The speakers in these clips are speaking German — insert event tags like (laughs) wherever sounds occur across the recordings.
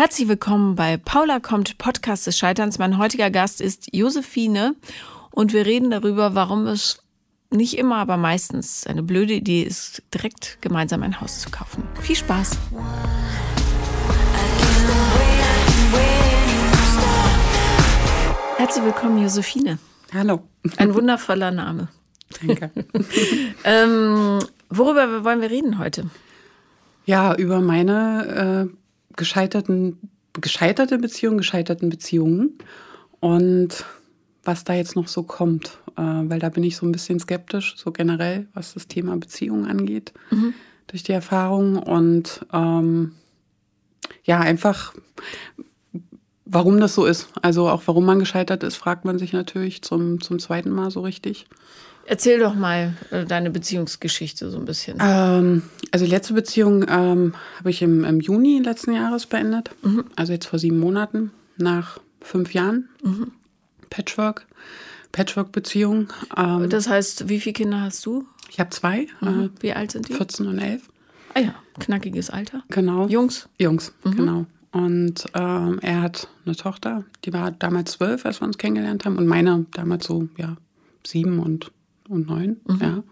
Herzlich willkommen bei Paula kommt Podcast des Scheiterns. Mein heutiger Gast ist Josephine und wir reden darüber, warum es nicht immer, aber meistens eine blöde Idee ist, direkt gemeinsam ein Haus zu kaufen. Viel Spaß! Herzlich willkommen, Josephine. Hallo. Ein wundervoller Name. Danke. (laughs) ähm, worüber wollen wir reden heute? Ja, über meine äh, gescheiterten, gescheiterte Beziehungen, gescheiterten Beziehungen und was da jetzt noch so kommt, äh, weil da bin ich so ein bisschen skeptisch, so generell, was das Thema Beziehungen angeht, mhm. durch die Erfahrung und ähm, ja, einfach, warum das so ist. Also auch warum man gescheitert ist, fragt man sich natürlich zum, zum zweiten Mal so richtig. Erzähl doch mal äh, deine Beziehungsgeschichte so ein bisschen. Ähm, also die letzte Beziehung ähm, habe ich im, im, Juni letzten Jahres beendet. Mhm. Also jetzt vor sieben Monaten, nach fünf Jahren. Mhm. Patchwork, Patchwork-Beziehung. Ähm, das heißt, wie viele Kinder hast du? Ich habe zwei. Mhm. Äh, wie alt sind die? 14 und 11. Ah ja, knackiges Alter. Genau. Jungs? Jungs, mhm. genau. Und ähm, er hat eine Tochter, die war damals zwölf, als wir uns kennengelernt haben. Und meine damals so, ja, sieben und und neun, mhm. ja.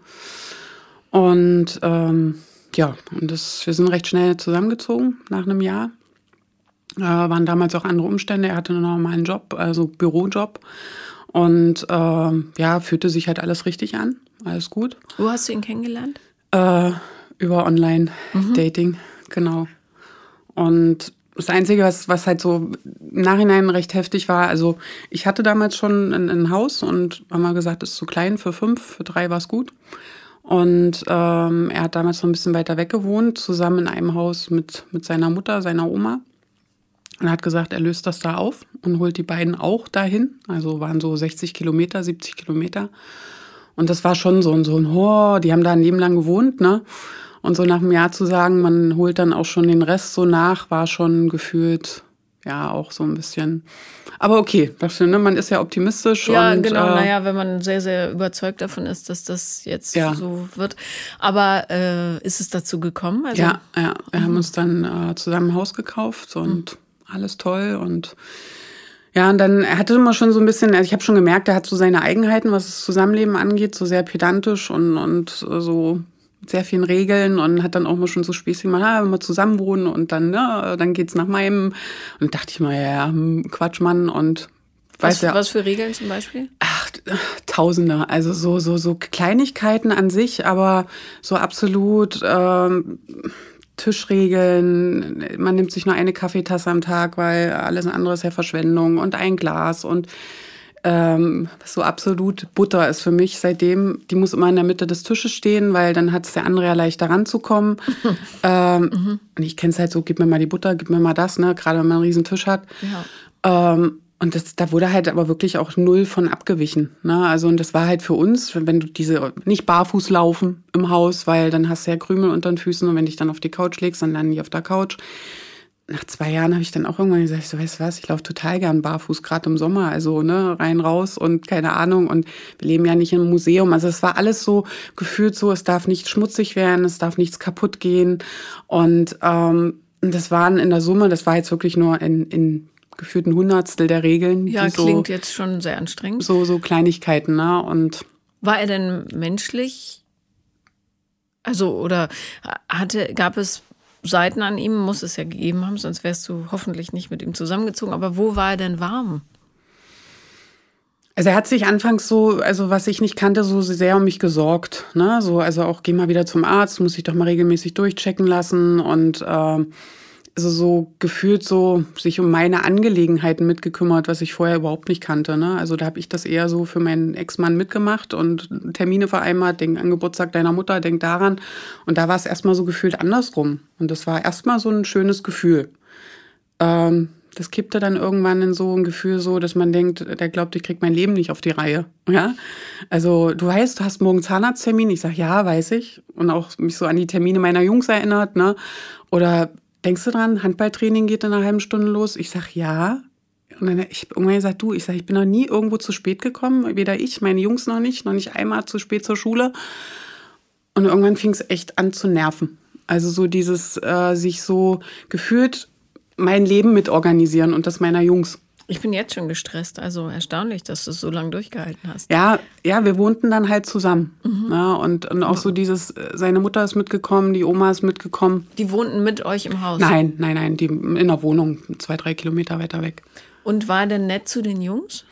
Und ähm, ja, und das, wir sind recht schnell zusammengezogen nach einem Jahr. Äh, waren damals auch andere Umstände. Er hatte einen normalen Job, also Bürojob. Und äh, ja, fühlte sich halt alles richtig an. Alles gut. Wo hast du ihn kennengelernt? Äh, über Online-Dating, mhm. genau. Und das Einzige, was, was halt so im Nachhinein recht heftig war, also ich hatte damals schon ein, ein Haus und haben mal gesagt, es ist zu klein für fünf, für drei war es gut. Und ähm, er hat damals noch ein bisschen weiter weg gewohnt, zusammen in einem Haus mit, mit seiner Mutter, seiner Oma. Und hat gesagt, er löst das da auf und holt die beiden auch dahin. Also waren so 60 Kilometer, 70 Kilometer. Und das war schon so ein, so ein, oh, die haben da ein Leben lang gewohnt, ne? Und so nach einem Jahr zu sagen, man holt dann auch schon den Rest so nach, war schon gefühlt, ja, auch so ein bisschen. Aber okay, das, ne, man ist ja optimistisch. Ja, und, genau. Äh, naja, wenn man sehr, sehr überzeugt davon ist, dass das jetzt ja. so wird. Aber äh, ist es dazu gekommen? Also, ja, ja. Wir mhm. haben uns dann äh, zusammen ein Haus gekauft und mhm. alles toll und ja, und dann, hatte immer schon so ein bisschen, also ich habe schon gemerkt, er hat so seine Eigenheiten, was das Zusammenleben angeht, so sehr pedantisch und, und so sehr vielen Regeln und hat dann auch mal schon so spießig gemacht, ah, wenn wir zusammen wohnen und dann, ne, dann geht's nach meinem. Und dachte ich mal, ja, ja, hm, Quatsch, Mann, und was, ja, was für Regeln zum Beispiel? Ach, Tausende. Also so, so, so Kleinigkeiten an sich, aber so absolut ähm, Tischregeln. Man nimmt sich nur eine Kaffeetasse am Tag, weil alles andere ist ja Verschwendung und ein Glas und ähm, so absolut Butter ist für mich seitdem, die muss immer in der Mitte des Tisches stehen, weil dann hat es der andere ja leichter ranzukommen. (laughs) ähm, mhm. Und ich kenne es halt so, gib mir mal die Butter, gib mir mal das, ne? gerade wenn man einen riesen Tisch hat. Ja. Ähm, und das, da wurde halt aber wirklich auch null von abgewichen. Ne? Also, und das war halt für uns, wenn du diese nicht barfuß laufen im Haus, weil dann hast du ja Krümel unter den Füßen und wenn dich dann auf die Couch legst, dann landen die auf der Couch nach zwei Jahren habe ich dann auch irgendwann gesagt, so weißt du was, ich laufe total gern barfuß, gerade im Sommer, also ne, rein, raus und keine Ahnung. Und wir leben ja nicht im Museum. Also es war alles so gefühlt so, es darf nicht schmutzig werden, es darf nichts kaputt gehen. Und ähm, das waren in der Summe, das war jetzt wirklich nur in, in gefühlten Hundertstel der Regeln. Ja, klingt jetzt schon sehr anstrengend. So, so Kleinigkeiten, ne? Und war er denn menschlich? Also, oder hatte, gab es Seiten an ihm muss es ja gegeben haben, sonst wärst du hoffentlich nicht mit ihm zusammengezogen. Aber wo war er denn warm? Also er hat sich anfangs so, also was ich nicht kannte, so sehr um mich gesorgt. Ne? So, also auch geh mal wieder zum Arzt, muss ich doch mal regelmäßig durchchecken lassen und äh, also so gefühlt so sich um meine Angelegenheiten mitgekümmert, was ich vorher überhaupt nicht kannte. Ne? Also da habe ich das eher so für meinen Ex-Mann mitgemacht und Termine vereinbart, denk an Geburtstag deiner Mutter, denk daran. Und da war es erstmal so gefühlt andersrum. Und das war erstmal so ein schönes Gefühl. Ähm, das kippte dann irgendwann in so ein Gefühl so, dass man denkt, der glaubt, ich krieg mein Leben nicht auf die Reihe. Ja? Also du weißt, du hast morgen Zahnarzttermin. Ich sag ja, weiß ich. Und auch mich so an die Termine meiner Jungs erinnert. Ne? Oder denkst du dran, Handballtraining geht in einer halben Stunde los? Ich sag ja. Und dann ich irgendwann gesagt, du, ich sag, ich bin noch nie irgendwo zu spät gekommen, weder ich, meine Jungs noch nicht, noch nicht einmal zu spät zur Schule. Und irgendwann fing es echt an zu nerven. Also so dieses äh, sich so gefühlt mein Leben mitorganisieren und das meiner Jungs. Ich bin jetzt schon gestresst, also erstaunlich, dass du es so lange durchgehalten hast. Ja, ja, wir wohnten dann halt zusammen. Mhm. Ja, und, und auch so dieses, äh, seine Mutter ist mitgekommen, die Oma ist mitgekommen. Die wohnten mit euch im Haus? Nein, nein, nein, die in der Wohnung, zwei, drei Kilometer weiter weg. Und war er denn nett zu den Jungs?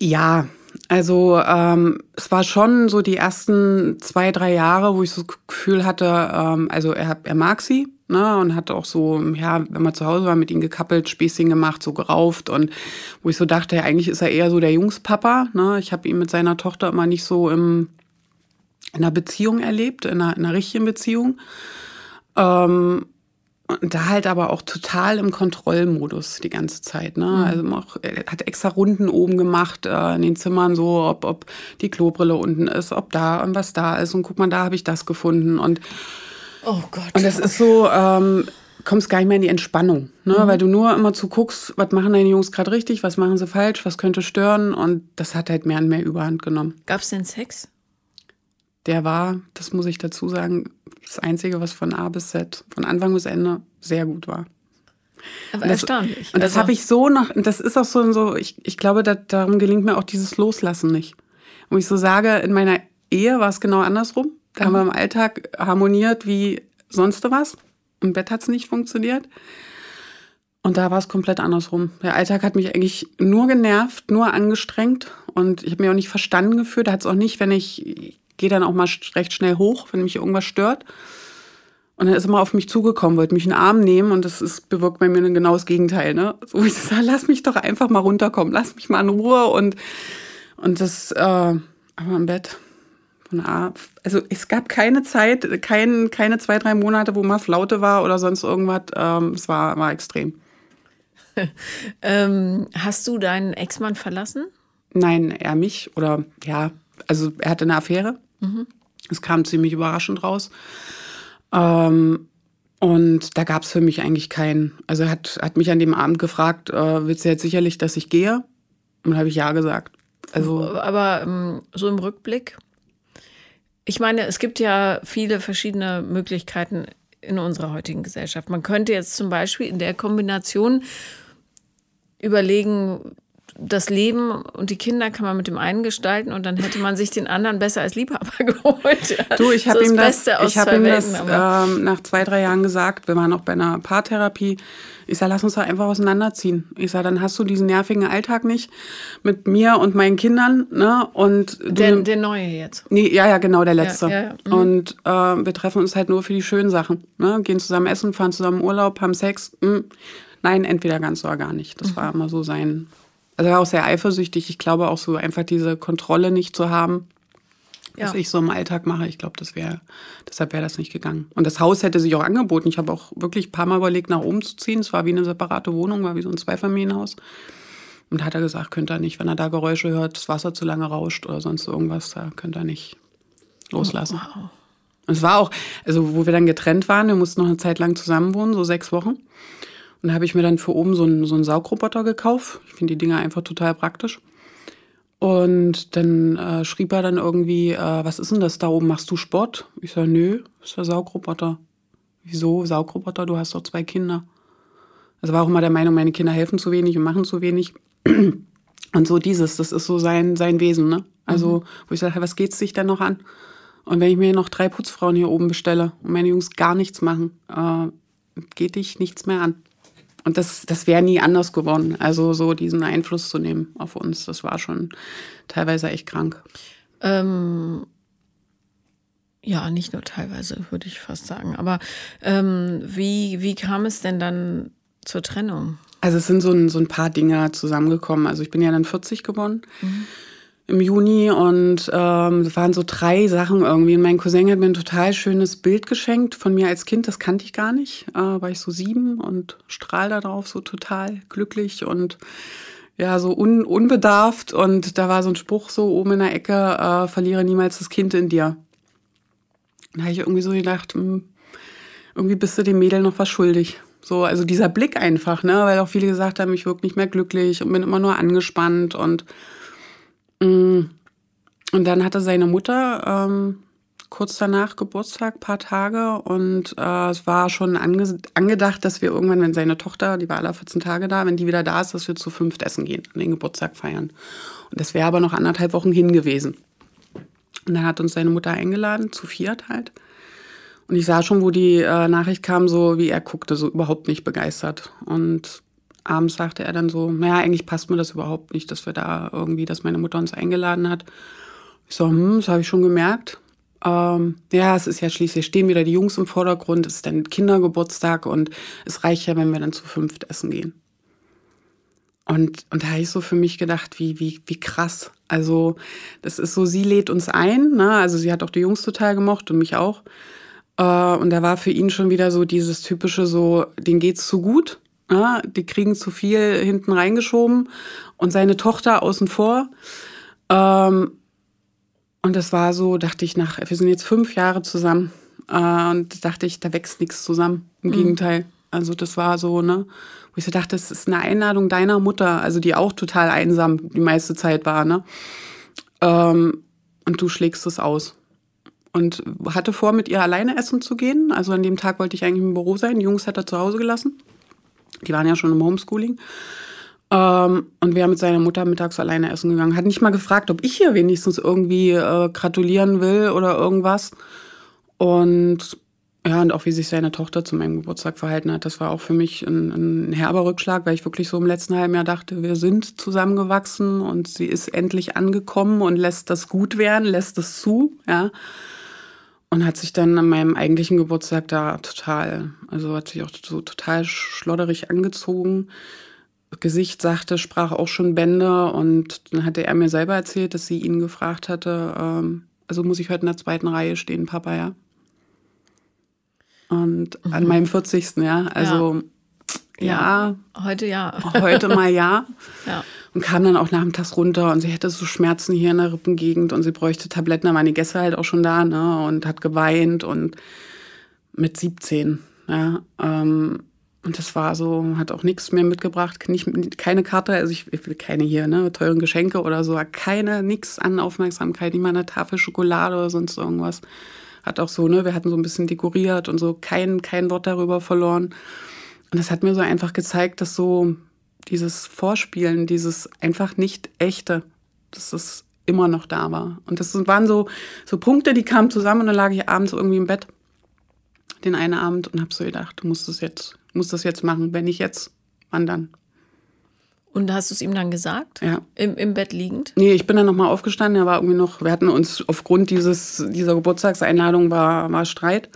Ja, also ähm, es war schon so die ersten zwei, drei Jahre, wo ich so das Gefühl hatte, ähm, also er, er mag sie ne, und hat auch so, ja, wenn man zu Hause war, mit ihm gekappelt, Späßchen gemacht, so gerauft und wo ich so dachte, ja, eigentlich ist er eher so der Jungspapa. Ne? Ich habe ihn mit seiner Tochter immer nicht so im, in einer Beziehung erlebt, in einer, in einer richtigen Beziehung. Ähm, und da halt aber auch total im Kontrollmodus die ganze Zeit. Ne? Mhm. Also auch, er hat extra Runden oben gemacht äh, in den Zimmern, so ob, ob die Klobrille unten ist, ob da und was da ist. Und guck mal, da habe ich das gefunden. Und, oh Gott. Und das ist so, ähm, kommst gar nicht mehr in die Entspannung, ne? Mhm. weil du nur immer zu guckst, was machen deine Jungs gerade richtig, was machen sie falsch, was könnte stören. Und das hat halt mehr und mehr Überhand genommen. Gab es denn Sex? Der war, das muss ich dazu sagen, das Einzige, was von A bis Z, von Anfang bis Ende sehr gut war. Aber und das, erstaunlich. Und das also. habe ich so noch, das ist auch so, so ich, ich glaube, da, darum gelingt mir auch dieses Loslassen nicht. Wo ich so sage, in meiner Ehe war es genau andersrum. Da mhm. haben wir im Alltag harmoniert wie sonst was. Im Bett hat es nicht funktioniert. Und da war es komplett andersrum. Der Alltag hat mich eigentlich nur genervt, nur angestrengt. Und ich habe mich auch nicht verstanden gefühlt. Da hat es auch nicht, wenn ich, gehe dann auch mal recht schnell hoch, wenn mich irgendwas stört. Und dann ist er mal auf mich zugekommen, wollte mich in den Arm nehmen und das ist, bewirkt bei mir ein genaues Gegenteil. Ne? So wie (laughs) ich sage, lass mich doch einfach mal runterkommen, lass mich mal in Ruhe und, und das, äh, aber im Bett. Also es gab keine Zeit, kein, keine zwei, drei Monate, wo mal Flaute war oder sonst irgendwas. Ähm, es war, war extrem. (laughs) ähm, hast du deinen Ex-Mann verlassen? Nein, er mich. Oder ja, also er hatte eine Affäre. Mhm. Es kam ziemlich überraschend raus. Ähm, und da gab es für mich eigentlich keinen. Also er hat, hat mich an dem Abend gefragt, äh, willst du jetzt sicherlich, dass ich gehe? Und habe ich ja gesagt. Also, Aber ähm, so im Rückblick, ich meine, es gibt ja viele verschiedene Möglichkeiten in unserer heutigen Gesellschaft. Man könnte jetzt zum Beispiel in der Kombination überlegen, das Leben und die Kinder kann man mit dem einen gestalten und dann hätte man sich den anderen besser als Liebhaber (laughs) geholt. Du, ich habe so ihm das, ich hab ihm das ähm, nach zwei, drei Jahren gesagt, wir waren auch bei einer Paartherapie. Ich sage, lass uns doch einfach auseinanderziehen. Ich sage, dann hast du diesen nervigen Alltag nicht mit mir und meinen Kindern. Ne? Und der, der neue jetzt. Nee, ja, ja, genau, der letzte. Ja, ja, ja. Mhm. Und äh, wir treffen uns halt nur für die schönen Sachen. Ne? Gehen zusammen essen, fahren zusammen Urlaub, haben Sex. Hm. Nein, entweder ganz oder gar nicht. Das mhm. war immer so sein also er war auch sehr eifersüchtig. Ich glaube auch so einfach diese Kontrolle nicht zu haben, was ich so im Alltag mache. Ich glaube, das wäre, deshalb wäre das nicht gegangen. Und das Haus hätte sich auch angeboten. Ich habe auch wirklich ein paar Mal überlegt, nach oben zu ziehen. Es war wie eine separate Wohnung, war wie so ein Zweifamilienhaus. Und da hat er gesagt, könnte er nicht, wenn er da Geräusche hört, das Wasser zu lange rauscht oder sonst irgendwas, da könnte er nicht loslassen. Oh, wow. Und es war auch, also wo wir dann getrennt waren, wir mussten noch eine Zeit lang zusammen wohnen, so sechs Wochen. Und da habe ich mir dann für oben so einen, so einen Saugroboter gekauft. Ich finde die Dinger einfach total praktisch. Und dann äh, schrieb er dann irgendwie, äh, was ist denn das da oben? Machst du Sport? Ich sage, nö, das ist der Saugroboter. Wieso Saugroboter? Du hast doch zwei Kinder. Also war auch immer der Meinung, meine Kinder helfen zu wenig und machen zu wenig. (clears throat) Und so dieses, das ist so sein, sein Wesen, ne? Also, mhm. wo ich sage, was geht's sich denn noch an? Und wenn ich mir noch drei Putzfrauen hier oben bestelle und meine Jungs gar nichts machen, äh, geht dich nichts mehr an. Und das, das wäre nie anders geworden. Also so diesen Einfluss zu nehmen auf uns, das war schon teilweise echt krank. Ähm, ja, nicht nur teilweise, würde ich fast sagen. Aber ähm, wie, wie kam es denn dann zur Trennung? Also es sind so ein, so ein paar Dinge zusammengekommen. Also ich bin ja dann 40 geworden. Mhm im Juni und ähm, es waren so drei Sachen irgendwie. Und mein Cousin hat mir ein total schönes Bild geschenkt von mir als Kind, das kannte ich gar nicht. Äh, war ich so sieben und strahl da drauf, so total glücklich und ja, so un unbedarft. Und da war so ein Spruch so oben in der Ecke, äh, verliere niemals das Kind in dir. Da habe ich irgendwie so gedacht, mh, hm, irgendwie bist du dem Mädel noch was schuldig. So, also dieser Blick einfach, ne, weil auch viele gesagt haben, ich wirke nicht mehr glücklich und bin immer nur angespannt und. Und dann hatte seine Mutter ähm, kurz danach Geburtstag, paar Tage. Und äh, es war schon ange angedacht, dass wir irgendwann, wenn seine Tochter, die war alle 14 Tage da, wenn die wieder da ist, dass wir zu fünft essen gehen, und den Geburtstag feiern. Und das wäre aber noch anderthalb Wochen hin gewesen. Und dann hat uns seine Mutter eingeladen, zu viert halt. Und ich sah schon, wo die äh, Nachricht kam, so wie er guckte, so überhaupt nicht begeistert. Und abends sagte er dann so, naja, eigentlich passt mir das überhaupt nicht, dass wir da irgendwie, dass meine Mutter uns eingeladen hat. Ich so, hm, das habe ich schon gemerkt. Ähm, ja, es ist ja schließlich, stehen wieder die Jungs im Vordergrund, es ist dann Kindergeburtstag und es reicht ja, wenn wir dann zu fünft essen gehen. Und, und da habe ich so für mich gedacht, wie, wie, wie krass. Also, das ist so, sie lädt uns ein, ne? Also sie hat auch die Jungs total gemocht und mich auch. Äh, und da war für ihn schon wieder so dieses typische, so, denen geht's zu gut. Ja, die kriegen zu viel hinten reingeschoben und seine Tochter außen vor. Ähm, und das war so, dachte ich, nach, wir sind jetzt fünf Jahre zusammen. Äh, und dachte ich, da wächst nichts zusammen. Im mhm. Gegenteil. Also das war so, ne, wo ich so dachte, das ist eine Einladung deiner Mutter, also die auch total einsam die meiste Zeit war, ne? Ähm, und du schlägst es aus. Und hatte vor, mit ihr alleine essen zu gehen. Also an dem Tag wollte ich eigentlich im Büro sein. Die Jungs hat er zu Hause gelassen. Die waren ja schon im Homeschooling. Ähm, und wäre mit seiner Mutter mittags alleine essen gegangen. Hat nicht mal gefragt, ob ich hier wenigstens irgendwie äh, gratulieren will oder irgendwas. Und ja, und auch wie sich seine Tochter zu meinem Geburtstag verhalten hat, das war auch für mich ein, ein herber Rückschlag, weil ich wirklich so im letzten halben Jahr dachte, wir sind zusammengewachsen und sie ist endlich angekommen und lässt das gut werden, lässt das zu, ja. Und hat sich dann an meinem eigentlichen Geburtstag da total, also hat sich auch so total schlodderig angezogen. Gesicht sagte, sprach auch schon Bände und dann hatte er mir selber erzählt, dass sie ihn gefragt hatte, ähm, also muss ich heute in der zweiten Reihe stehen, Papa, ja. Und mhm. an meinem 40. Ja, also ja. ja. Heute ja. Heute mal ja. (laughs) ja. Und kam dann auch nachmittags runter und sie hätte so Schmerzen hier in der Rippengegend und sie bräuchte Tabletten. Da waren die Gäste halt auch schon da, ne? Und hat geweint und mit 17, ja. Ähm, und das war so, hat auch nichts mehr mitgebracht, nicht, keine Karte, also ich, ich will keine hier, ne, teuren Geschenke oder so, keine, nichts an Aufmerksamkeit, nicht mal eine Tafel Schokolade oder sonst irgendwas. Hat auch so, ne, wir hatten so ein bisschen dekoriert und so kein, kein Wort darüber verloren. Und das hat mir so einfach gezeigt, dass so dieses Vorspielen, dieses einfach nicht echte, dass das immer noch da war. Und das waren so, so Punkte, die kamen zusammen und dann lag ich abends irgendwie im Bett den einen Abend und habe so gedacht, du musst das jetzt, musst das jetzt machen. Wenn nicht jetzt, wann dann? Und hast du es ihm dann gesagt? Ja. Im, Im Bett liegend? Nee, ich bin dann nochmal aufgestanden. Er war irgendwie noch, wir hatten uns aufgrund dieses, dieser Geburtstagseinladung war, war Streit.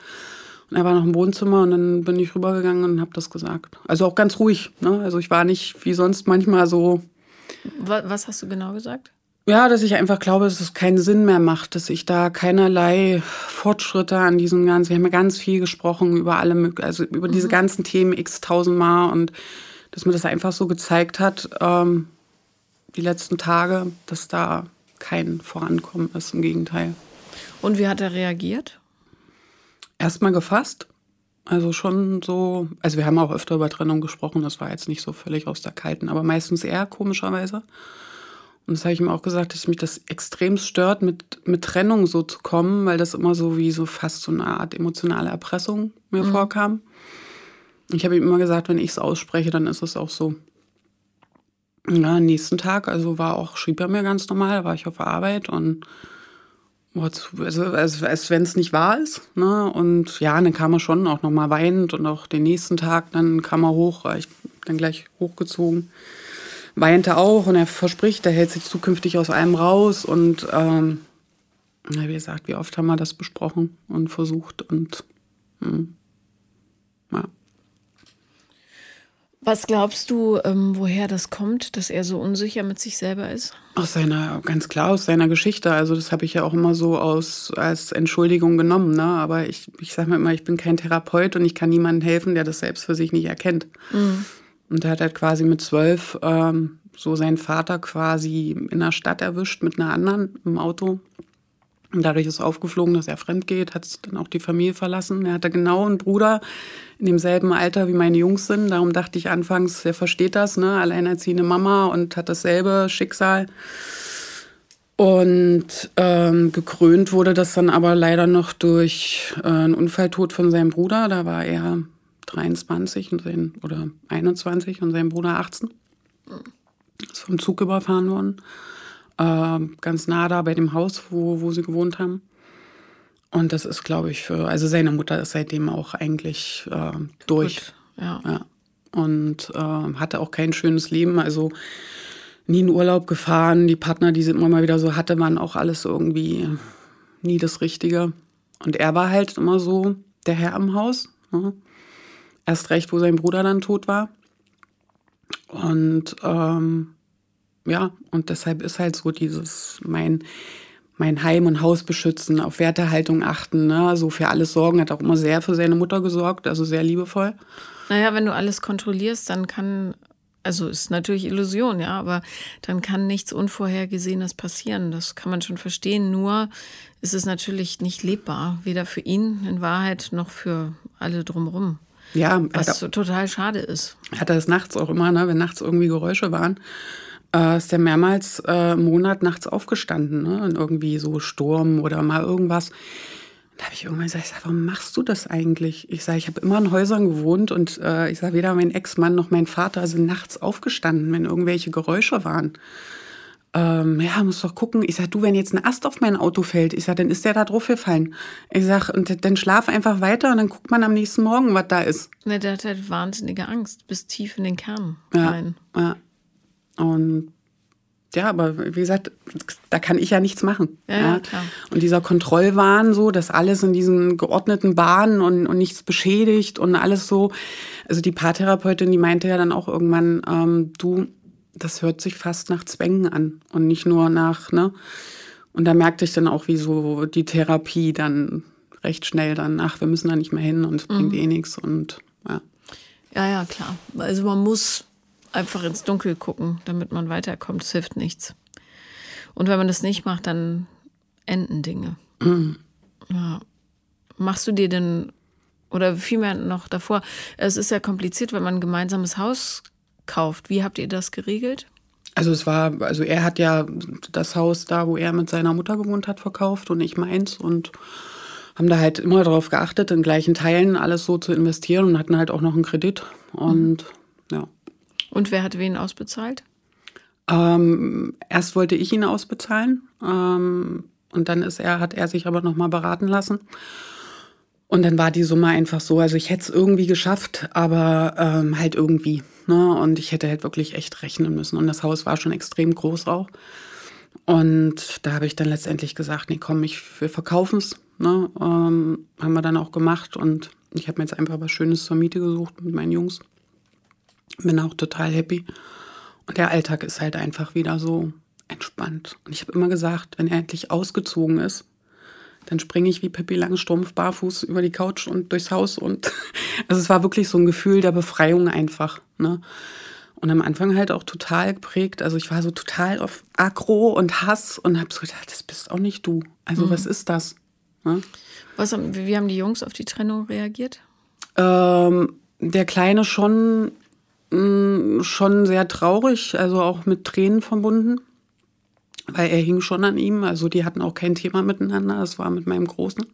Und er war noch im Wohnzimmer und dann bin ich rübergegangen und habe das gesagt. Also auch ganz ruhig. Ne? Also ich war nicht wie sonst manchmal so. Was hast du genau gesagt? Ja, dass ich einfach glaube, dass es keinen Sinn mehr macht, dass ich da keinerlei Fortschritte an diesem ganzen, wir haben ja ganz viel gesprochen über alle, also über mhm. diese ganzen Themen x tausendmal und dass mir das einfach so gezeigt hat, ähm, die letzten Tage, dass da kein Vorankommen ist, im Gegenteil. Und wie hat er reagiert? Erstmal gefasst. Also schon so, also wir haben auch öfter über Trennung gesprochen, das war jetzt nicht so völlig aus der Kalten, aber meistens eher komischerweise. Und das habe ich ihm auch gesagt, dass mich das extrem stört, mit, mit Trennung so zu kommen, weil das immer so wie so fast so eine Art emotionale Erpressung mir mhm. vorkam. Ich habe ihm immer gesagt, wenn ich es ausspreche, dann ist es auch so. Ja, nächsten Tag, also war auch, schrieb er mir ganz normal, war ich auf der Arbeit und also, also als wenn es nicht wahr ist. Ne? Und ja, dann kam er schon auch nochmal weinend und auch den nächsten Tag, dann kam er hoch, ich dann gleich hochgezogen, weinte auch und er verspricht, er hält sich zukünftig aus allem raus und ähm, wie gesagt, wie oft haben wir das besprochen und versucht und mh, hm, ja. Was glaubst du, ähm, woher das kommt, dass er so unsicher mit sich selber ist? Aus seiner, ganz klar aus seiner Geschichte. Also das habe ich ja auch immer so aus, als Entschuldigung genommen. Ne? Aber ich, ich sage mir immer, ich bin kein Therapeut und ich kann niemandem helfen, der das selbst für sich nicht erkennt. Mhm. Und er hat halt quasi mit zwölf ähm, so seinen Vater quasi in der Stadt erwischt mit einer anderen im Auto. Und dadurch ist aufgeflogen, dass er fremd geht, hat dann auch die Familie verlassen. Er hatte genau einen Bruder in demselben Alter wie meine Jungs sind. Darum dachte ich anfangs, er versteht das, ne? Alleinerziehende Mama und hat dasselbe Schicksal. Und ähm, gekrönt wurde das dann aber leider noch durch äh, einen Unfalltod von seinem Bruder. Da war er 23 und sein, oder 21 und sein Bruder 18. Ist vom Zug überfahren worden. Äh, ganz nah da bei dem Haus, wo, wo sie gewohnt haben. Und das ist, glaube ich, für, also seine Mutter ist seitdem auch eigentlich äh, durch. Gut, ja. ja. Und äh, hatte auch kein schönes Leben. Also nie in Urlaub gefahren. Die Partner, die sie immer mal wieder so hatte, waren auch alles irgendwie nie das Richtige. Und er war halt immer so der Herr im Haus. Ne? Erst recht, wo sein Bruder dann tot war. Und ähm, ja, und deshalb ist halt so dieses mein mein Heim und Haus beschützen, auf Wertehaltung achten, ne? so für alles sorgen, hat auch immer sehr für seine Mutter gesorgt, also sehr liebevoll. Naja, wenn du alles kontrollierst, dann kann also ist natürlich Illusion, ja, aber dann kann nichts Unvorhergesehenes passieren. Das kann man schon verstehen. Nur ist es natürlich nicht lebbar, weder für ihn in Wahrheit noch für alle drumherum. Ja, was so total schade ist. Hat er das nachts auch immer, ne? wenn nachts irgendwie Geräusche waren, äh, ist er mehrmals äh, Monat nachts aufgestanden, ne? Und irgendwie so Sturm oder mal irgendwas. Da habe ich irgendwann gesagt, ich sag, warum machst du das eigentlich? Ich sage, ich habe immer in Häusern gewohnt und äh, ich sage, weder mein Ex-Mann noch mein Vater sind nachts aufgestanden, wenn irgendwelche Geräusche waren. Ähm, ja, muss doch gucken. Ich sage, du, wenn jetzt ein Ast auf mein Auto fällt, ich sage, dann ist der da drauf gefallen. Ich sage, und dann schlaf einfach weiter und dann guckt man am nächsten Morgen, was da ist. Ne, der hat halt wahnsinnige Angst, bis tief in den Kern ja, rein. Ja. Und ja, aber wie gesagt, da kann ich ja nichts machen. Ja, ja, klar. Und dieser Kontrollwahn so, dass alles in diesen geordneten Bahnen und, und nichts beschädigt und alles so. Also die Paartherapeutin, die meinte ja dann auch irgendwann, ähm, du, das hört sich fast nach Zwängen an und nicht nur nach, ne? Und da merkte ich dann auch, wie so die Therapie dann recht schnell dann, ach, wir müssen da nicht mehr hin und es bringt Mhm. eh nichts und ja. Ja, ja, klar. Also man muss einfach ins Dunkel gucken, damit man weiterkommt. Es hilft nichts. Und wenn man das nicht macht, dann enden Dinge. Ja. Machst du dir denn, oder vielmehr noch davor, es ist ja kompliziert, wenn man ein gemeinsames Haus kauft. Wie habt ihr das geregelt? Also es war, also er hat ja das Haus da, wo er mit seiner Mutter gewohnt hat, verkauft und ich meins und haben da halt immer darauf geachtet, in gleichen Teilen alles so zu investieren und hatten halt auch noch einen Kredit und ja. Und wer hat wen ausbezahlt? Ähm, erst wollte ich ihn ausbezahlen ähm, und dann ist er, hat er sich aber noch mal beraten lassen. Und dann war die Summe einfach so, also ich hätte es irgendwie geschafft, aber ähm, halt irgendwie. Ne? Und ich hätte halt wirklich echt rechnen müssen. Und das Haus war schon extrem groß auch. Und da habe ich dann letztendlich gesagt, nee, komm, ich, wir verkaufen es. Ne? Ähm, haben wir dann auch gemacht. Und ich habe mir jetzt einfach was Schönes zur Miete gesucht mit meinen Jungs. Bin auch total happy. Und der Alltag ist halt einfach wieder so entspannt. Und ich habe immer gesagt, wenn er endlich ausgezogen ist, dann springe ich wie Pippi Langstrumpf barfuß über die Couch und durchs Haus. Und (laughs) also es war wirklich so ein Gefühl der Befreiung einfach. Ne? Und am Anfang halt auch total geprägt. Also ich war so total auf Aggro und Hass und habe so gedacht, das bist auch nicht du. Also was ist das? Ne? Was wie haben die Jungs auf die Trennung reagiert? Ähm, der Kleine schon, mh, schon sehr traurig, also auch mit Tränen verbunden, weil er hing schon an ihm. Also die hatten auch kein Thema miteinander, das war mit meinem Großen.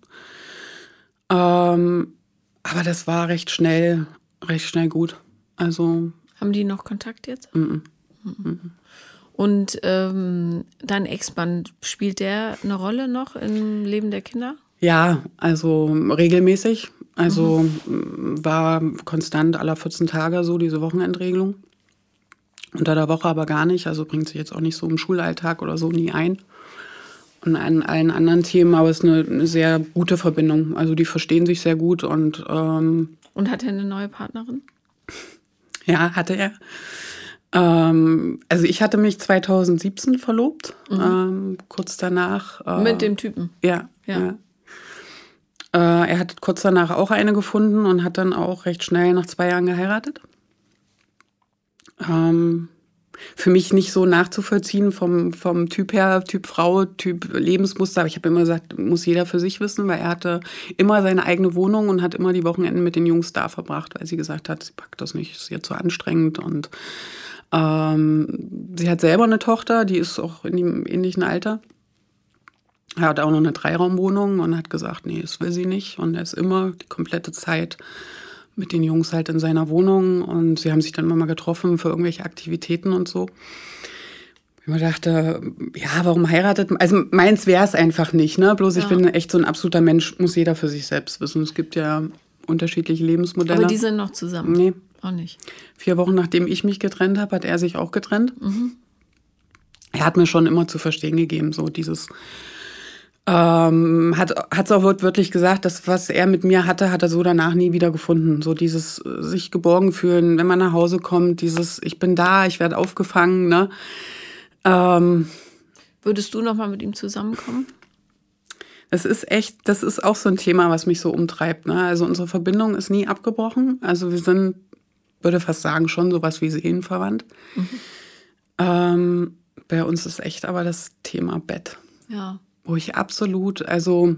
Ähm, aber das war recht schnell, recht schnell gut. Also Haben die noch Kontakt jetzt? Mhm. Und ähm, dein Ex-Mann, spielt der eine Rolle noch im Leben der Kinder? Ja, also regelmäßig. Also m, war konstant aller 14 Tage so diese Wochenendregelung. Unter der Woche aber gar nicht. Also bringt sich jetzt auch nicht so im Schulalltag oder so nie ein. Und an allen anderen Themen, aber es ist eine, eine sehr gute Verbindung. Also die verstehen sich sehr gut und ähm, Und hat er eine neue Partnerin? (laughs) ja, hatte er. Ähm, also ich hatte mich 2017 verlobt, ähm, kurz danach. äh, Mit dem Typen. Ja, Ja. ja. Äh, er hat kurz danach auch eine gefunden und hat dann auch recht schnell nach zwei Jahren geheiratet. Ähm, für mich nicht so nachzuvollziehen vom, vom Typ her, Typ Frau, Typ Lebensmuster. Aber ich habe immer gesagt, muss jeder für sich wissen, weil er hatte immer seine eigene Wohnung und hat immer die Wochenenden mit den Jungs da verbracht, weil sie gesagt hat, sie packt das nicht, ist ihr zu anstrengend. Und ähm, sie hat selber eine Tochter, die ist auch in dem ähnlichen Alter. Er hat auch noch eine Dreiraumwohnung und hat gesagt, nee, das will sie nicht. Und er ist immer die komplette Zeit mit den Jungs halt in seiner Wohnung und sie haben sich dann immer mal getroffen für irgendwelche Aktivitäten und so. Ich mir dachte, ja, warum heiratet man? Also meins wäre es einfach nicht, ne? Bloß ja. ich bin echt so ein absoluter Mensch, muss jeder für sich selbst wissen. Es gibt ja unterschiedliche Lebensmodelle. Aber die sind noch zusammen? Nee. Auch nicht. Vier Wochen nachdem ich mich getrennt habe, hat er sich auch getrennt. Mhm. Er hat mir schon immer zu verstehen gegeben, so dieses, ähm, hat es auch wortwörtlich gesagt, dass was er mit mir hatte, hat er so danach nie wieder gefunden. So dieses äh, sich geborgen fühlen, wenn man nach Hause kommt, dieses ich bin da, ich werde aufgefangen. Ne? Ähm, Würdest du noch mal mit ihm zusammenkommen? Das ist echt, das ist auch so ein Thema, was mich so umtreibt. Ne? Also unsere Verbindung ist nie abgebrochen. Also wir sind, würde fast sagen, schon sowas wie Seelenverwandt. Mhm. Ähm, bei uns ist echt aber das Thema Bett. Ja wo ich absolut, also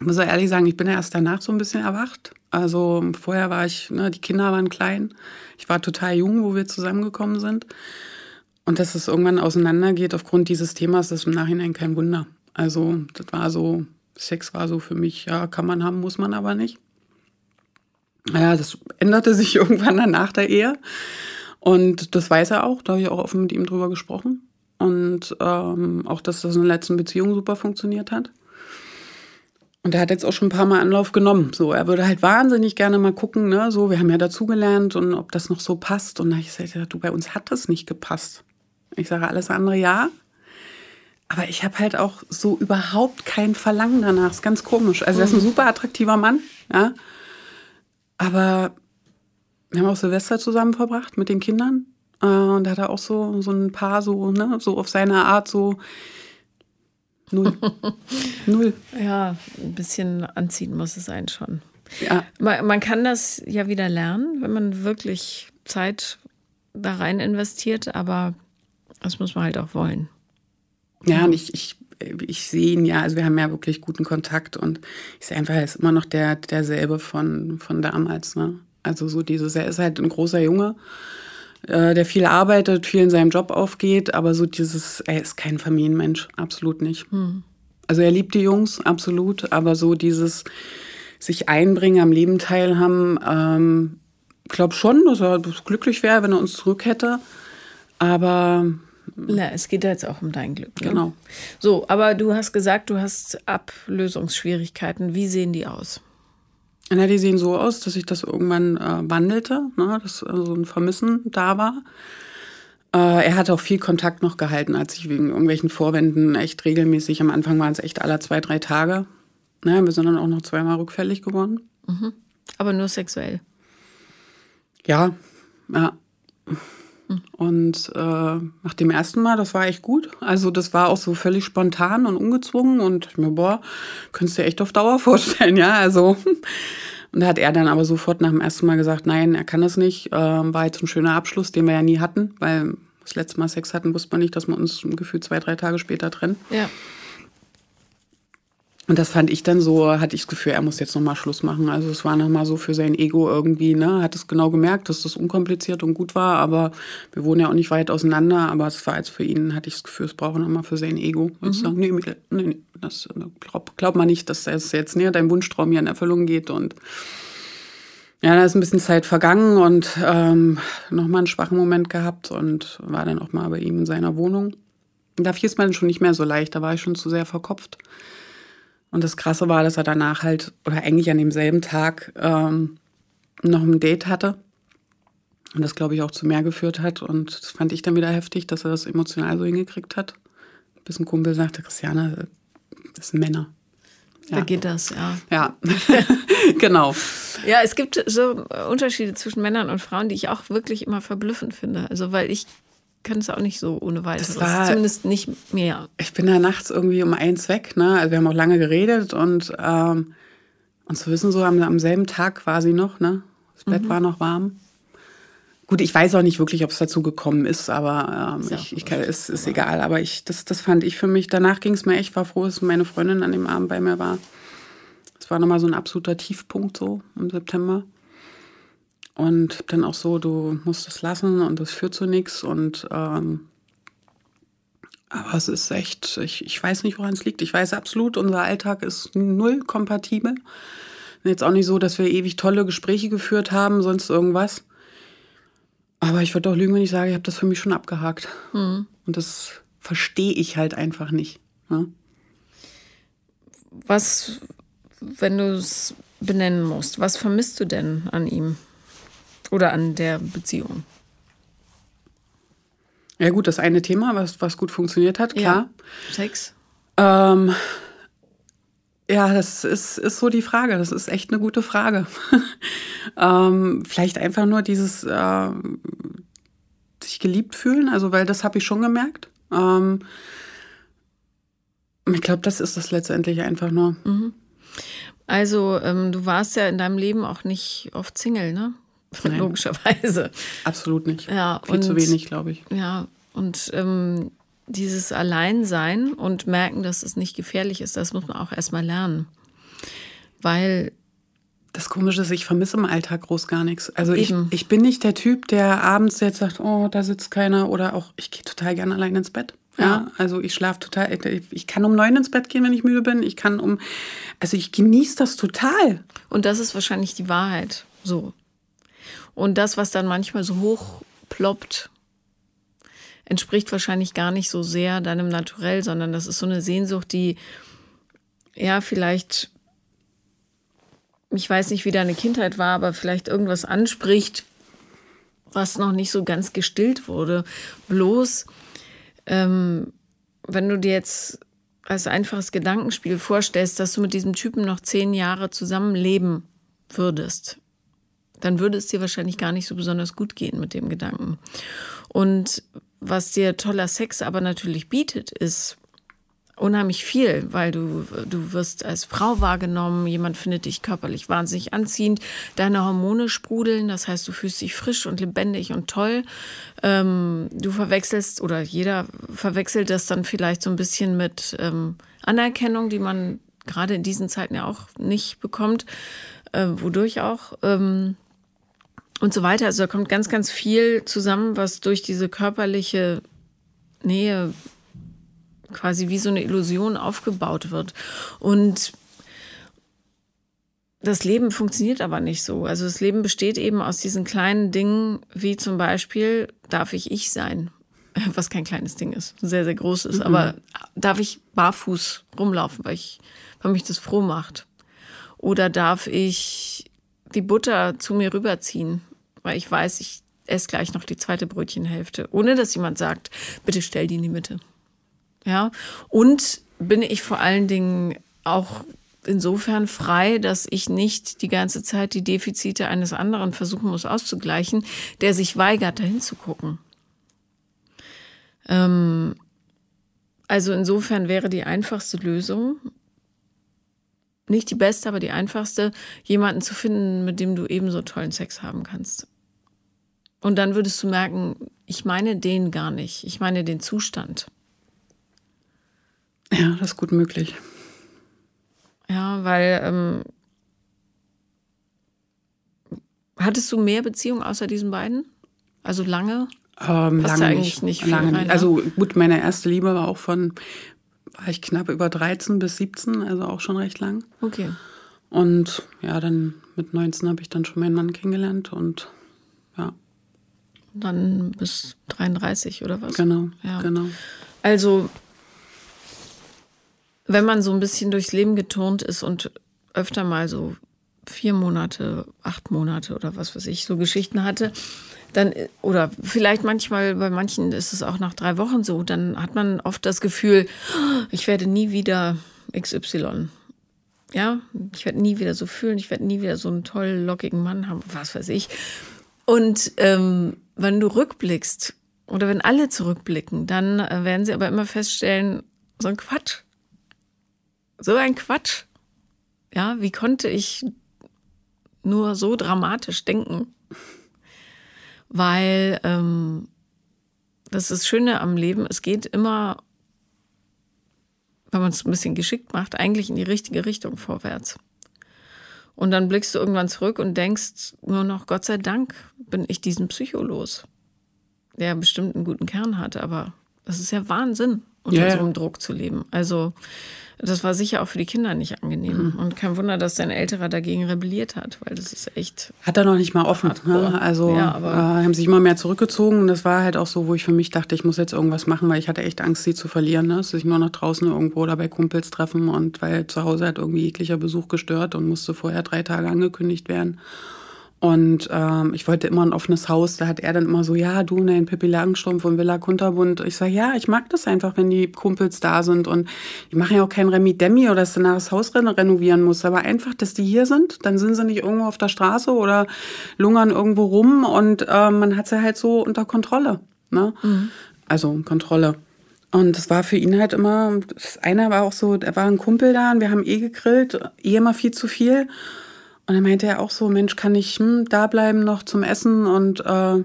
ich muss ehrlich sagen, ich bin ja erst danach so ein bisschen erwacht. Also vorher war ich, ne, die Kinder waren klein. Ich war total jung, wo wir zusammengekommen sind. Und dass es irgendwann auseinandergeht aufgrund dieses Themas, ist im Nachhinein kein Wunder. Also das war so, Sex war so für mich, ja, kann man haben, muss man aber nicht. Naja, das änderte sich (laughs) irgendwann dann nach der Ehe. Und das weiß er auch, da habe ich auch offen mit ihm drüber gesprochen. Und ähm, auch, dass das in der letzten Beziehung super funktioniert hat. Und er hat jetzt auch schon ein paar Mal Anlauf genommen. So, er würde halt wahnsinnig gerne mal gucken, ne, so, wir haben ja dazugelernt und ob das noch so passt. Und da habe ich gesagt, du, bei uns hat das nicht gepasst. Ich sage alles andere ja. Aber ich habe halt auch so überhaupt kein Verlangen danach. Ist ganz komisch. Also, er ist ein mhm. super attraktiver Mann, ja. Aber wir haben auch Silvester zusammen verbracht mit den Kindern. Äh, und da hat er auch so, so ein paar so, ne, so auf seine Art so null. (laughs) null. Ja, ein bisschen anziehen muss es sein schon. Ja. Man, man kann das ja wieder lernen, wenn man wirklich Zeit da rein investiert, aber das muss man halt auch wollen. Ja, und ich, ich, ich sehe ihn ja, also wir haben ja wirklich guten Kontakt und ich sehe einfach, er ist immer noch der, derselbe von, von damals. Ne? Also so dieses, er ist halt ein großer Junge äh, der viel arbeitet, viel in seinem Job aufgeht, aber so dieses, er ist kein Familienmensch, absolut nicht. Hm. Also er liebt die Jungs, absolut, aber so dieses sich einbringen, am Leben teilhaben, ähm, glaube schon, dass er glücklich wäre, wenn er uns zurück hätte. Aber na, es geht ja jetzt auch um dein Glück. Ne? Genau. So, aber du hast gesagt, du hast Ablösungsschwierigkeiten. Wie sehen die aus? Na, die sehen so aus, dass sich das irgendwann äh, wandelte, ne, dass äh, so ein Vermissen da war. Äh, er hat auch viel Kontakt noch gehalten, als ich wegen irgendwelchen Vorwänden echt regelmäßig, am Anfang waren es echt alle zwei, drei Tage. Ne, wir sind dann auch noch zweimal rückfällig geworden. Mhm. Aber nur sexuell. Ja, ja. Und äh, nach dem ersten Mal, das war echt gut. Also das war auch so völlig spontan und ungezwungen und mir, boah, könntest du dir echt auf Dauer (laughs) vorstellen, ja. Also und da hat er dann aber sofort nach dem ersten Mal gesagt, nein, er kann das nicht. Äh, war jetzt ein schöner Abschluss, den wir ja nie hatten, weil das letzte Mal Sex hatten, wusste man nicht, dass wir uns im Gefühl zwei, drei Tage später trennen. Ja. Und das fand ich dann so, hatte ich das Gefühl, er muss jetzt nochmal Schluss machen. Also es war nochmal so für sein Ego irgendwie, ne? Hat es genau gemerkt, dass das unkompliziert und gut war, aber wir wohnen ja auch nicht weit auseinander, aber es war jetzt für ihn, hatte ich das Gefühl, es braucht nochmal für sein Ego. Und mhm. sagen, nee, nee, nee, das glaub, glaub mal nicht, dass es jetzt näher dein Wunschtraum hier in Erfüllung geht und ja, da ist ein bisschen Zeit vergangen und ähm, nochmal einen schwachen Moment gehabt und war dann auch mal bei ihm in seiner Wohnung. Da fiel es mir dann schon nicht mehr so leicht, da war ich schon zu sehr verkopft. Und das Krasse war, dass er danach halt, oder eigentlich an demselben Tag, ähm, noch ein Date hatte. Und das, glaube ich, auch zu mehr geführt hat. Und das fand ich dann wieder heftig, dass er das emotional so hingekriegt hat. Bis ein Kumpel sagte, Christiane, das sind Männer. Ja. Da geht das, ja. Ja, (laughs) genau. Ja, es gibt so Unterschiede zwischen Männern und Frauen, die ich auch wirklich immer verblüffend finde. Also, weil ich kann es auch nicht so ohne weiteres. War, Zumindest nicht mehr. Ich bin da nachts irgendwie um eins weg. Ne? Also wir haben auch lange geredet und, ähm, und zu wissen, so am, am selben Tag quasi noch. Ne? Das Bett mhm. war noch warm. Gut, ich weiß auch nicht wirklich, ob es dazu gekommen ist, aber ähm, ist ich, ich kann, ist, ist egal. Aber ich, das, das fand ich für mich. Danach ging es mir echt, war froh, dass meine Freundin an dem Abend bei mir war. Es war nochmal so ein absoluter Tiefpunkt so im September. Und dann auch so, du musst es lassen und das führt zu nichts. Und ähm, Aber es ist echt, ich, ich weiß nicht, woran es liegt. Ich weiß absolut, unser Alltag ist null kompatibel. Jetzt auch nicht so, dass wir ewig tolle Gespräche geführt haben, sonst irgendwas. Aber ich würde doch lügen, wenn ich sage, ich habe das für mich schon abgehakt. Mhm. Und das verstehe ich halt einfach nicht. Ne? Was, wenn du es benennen musst, was vermisst du denn an ihm oder an der Beziehung? Ja, gut, das eine Thema, was, was gut funktioniert hat, klar. Ja. Sex. Ähm, ja, das ist, ist so die Frage. Das ist echt eine gute Frage. (laughs) ähm, vielleicht einfach nur dieses äh, sich geliebt fühlen, also weil das habe ich schon gemerkt. Ähm, ich glaube, das ist das letztendlich einfach nur. Mhm. Also, ähm, du warst ja in deinem Leben auch nicht oft Single, ne? Nein. (laughs) Logischerweise. Absolut nicht. Ja, Viel und, zu wenig, glaube ich. Ja, und ähm, dieses Alleinsein und merken, dass es nicht gefährlich ist, das muss man auch erstmal lernen. Weil. Das Komische ist, ich vermisse im Alltag groß gar nichts. Also ich, ich bin nicht der Typ, der abends jetzt sagt, oh, da sitzt keiner oder auch, ich gehe total gerne allein ins Bett. Ja, ja also ich schlafe total, ich kann um neun ins Bett gehen, wenn ich müde bin. Ich kann um, also ich genieße das total. Und das ist wahrscheinlich die Wahrheit. So. Und das, was dann manchmal so hoch ploppt, entspricht wahrscheinlich gar nicht so sehr deinem Naturell, sondern das ist so eine Sehnsucht, die ja vielleicht, ich weiß nicht, wie deine Kindheit war, aber vielleicht irgendwas anspricht, was noch nicht so ganz gestillt wurde. Bloß, ähm, wenn du dir jetzt als einfaches Gedankenspiel vorstellst, dass du mit diesem Typen noch zehn Jahre zusammenleben würdest, dann würde es dir wahrscheinlich gar nicht so besonders gut gehen mit dem Gedanken. Und was dir toller Sex aber natürlich bietet, ist unheimlich viel, weil du, du wirst als Frau wahrgenommen, jemand findet dich körperlich wahnsinnig anziehend, deine Hormone sprudeln, das heißt, du fühlst dich frisch und lebendig und toll. Ähm, du verwechselst oder jeder verwechselt das dann vielleicht so ein bisschen mit ähm, Anerkennung, die man gerade in diesen Zeiten ja auch nicht bekommt, äh, wodurch auch. Ähm, und so weiter. Also da kommt ganz, ganz viel zusammen, was durch diese körperliche Nähe quasi wie so eine Illusion aufgebaut wird. Und das Leben funktioniert aber nicht so. Also das Leben besteht eben aus diesen kleinen Dingen, wie zum Beispiel, darf ich ich sein? (laughs) Was kein kleines Ding ist, sehr, sehr groß ist. Mhm. Aber darf ich barfuß rumlaufen, weil, ich, weil mich das froh macht? Oder darf ich die Butter zu mir rüberziehen, weil ich weiß, ich esse gleich noch die zweite Brötchenhälfte, ohne dass jemand sagt, bitte stell die in die Mitte. Ja, und bin ich vor allen Dingen auch insofern frei, dass ich nicht die ganze Zeit die Defizite eines anderen versuchen muss auszugleichen, der sich weigert, dahin zu gucken. Ähm, also insofern wäre die einfachste Lösung, nicht die beste, aber die einfachste, jemanden zu finden, mit dem du ebenso tollen Sex haben kannst. Und dann würdest du merken, ich meine den gar nicht, ich meine den Zustand. Ja, das ist gut möglich. Ja, weil ähm, hattest du mehr Beziehungen außer diesen beiden? Also lange? Ähm, lange eigentlich nicht. nicht lange nicht. Also gut, meine erste Liebe war auch von war ich knapp über 13 bis 17, also auch schon recht lang. Okay. Und ja, dann mit 19 habe ich dann schon meinen Mann kennengelernt und. Dann bis 33 oder was? Genau, ja. genau. Also, wenn man so ein bisschen durchs Leben geturnt ist und öfter mal so vier Monate, acht Monate oder was weiß ich, so Geschichten hatte, dann, oder vielleicht manchmal, bei manchen ist es auch nach drei Wochen so, dann hat man oft das Gefühl, ich werde nie wieder XY. Ja, ich werde nie wieder so fühlen, ich werde nie wieder so einen tollen, lockigen Mann haben, was weiß ich. Und ähm, wenn du rückblickst oder wenn alle zurückblicken, dann äh, werden sie aber immer feststellen, so ein Quatsch. So ein Quatsch. Ja, wie konnte ich nur so dramatisch denken? weil ähm, das ist das Schöne am Leben, es geht immer, wenn man es ein bisschen geschickt macht, eigentlich in die richtige Richtung vorwärts. Und dann blickst du irgendwann zurück und denkst nur noch, Gott sei Dank bin ich diesen Psycho los, der bestimmt einen guten Kern hat, aber das ist ja Wahnsinn. Unter Ja, so einem Druck zu leben. Also das war sicher auch für die Kinder nicht angenehm. Mhm. Und kein Wunder, dass dein Älterer dagegen rebelliert hat, weil das ist echt. Hat er noch nicht mal offen. Ne? Also Ja, äh, haben sich immer mehr zurückgezogen. Und das war halt auch so, wo ich für mich dachte, ich muss jetzt irgendwas machen, weil ich hatte echt Angst, sie zu verlieren. Ne? Dass ich nur noch draußen irgendwo oder bei Kumpels treffen und weil zu Hause hat irgendwie jeglicher Besuch gestört und musste vorher drei Tage angekündigt werden. Und ähm, ich wollte immer ein offenes Haus. Da hat er dann immer so, ja, du, nein, Pippi Langstrumpf und Villa Kunterbund. Ich sage, ja, ich mag das einfach, wenn die Kumpels da sind. Und ich mache ja auch kein Remi-Demi oder dass du nach das Haus reno- renovieren musst. Aber einfach, dass die hier sind, dann sind sie nicht irgendwo auf der Straße oder lungern irgendwo rum. Und äh, man hat sie halt so unter Kontrolle. Ne? Also Kontrolle. Und das war für ihn halt immer, das eine war auch so, er war ein Kumpel da und wir haben eh gegrillt, eh immer viel zu viel. Und dann meinte er auch so, Mensch, kann ich hm, da bleiben noch zum Essen und äh,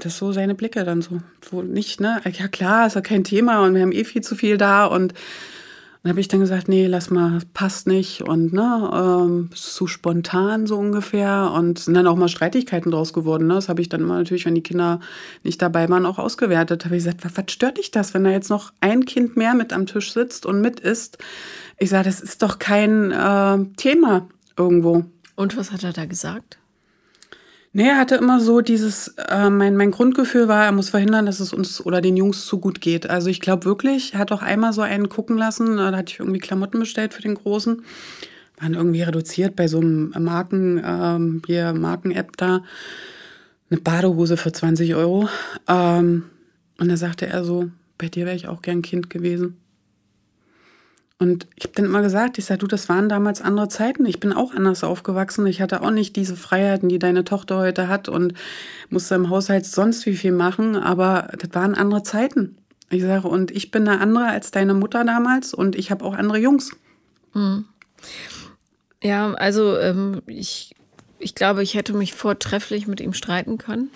das so seine Blicke dann so, so nicht, ne? Ja klar, ist ja kein Thema und wir haben eh viel zu viel da und dann habe ich dann gesagt, nee, lass mal, passt nicht und ne, ähm, ist zu spontan so ungefähr und sind dann auch mal Streitigkeiten draus geworden. Ne? Das habe ich dann immer natürlich, wenn die Kinder nicht dabei waren, auch ausgewertet. Habe ich gesagt, was, was stört dich das, wenn da jetzt noch ein Kind mehr mit am Tisch sitzt und mit isst? Ich sage, das ist doch kein äh, Thema irgendwo. Und was hat er da gesagt? Nee, er hatte immer so dieses, äh, mein, mein Grundgefühl war, er muss verhindern, dass es uns oder den Jungs zu gut geht. Also ich glaube wirklich, er hat auch einmal so einen gucken lassen, da hatte ich irgendwie Klamotten bestellt für den Großen. Waren irgendwie reduziert bei so einem Marken, ähm, hier Marken-App da. Eine Badehose für 20 Euro. Ähm, und da sagte er so, bei dir wäre ich auch gern Kind gewesen. Und ich habe dann immer gesagt, ich sage, du, das waren damals andere Zeiten. Ich bin auch anders aufgewachsen. Ich hatte auch nicht diese Freiheiten, die deine Tochter heute hat und musste im Haushalt sonst wie viel machen. Aber das waren andere Zeiten. Ich sage, und ich bin eine andere als deine Mutter damals und ich habe auch andere Jungs. Ja, also ähm, ich, ich glaube, ich hätte mich vortrefflich mit ihm streiten können.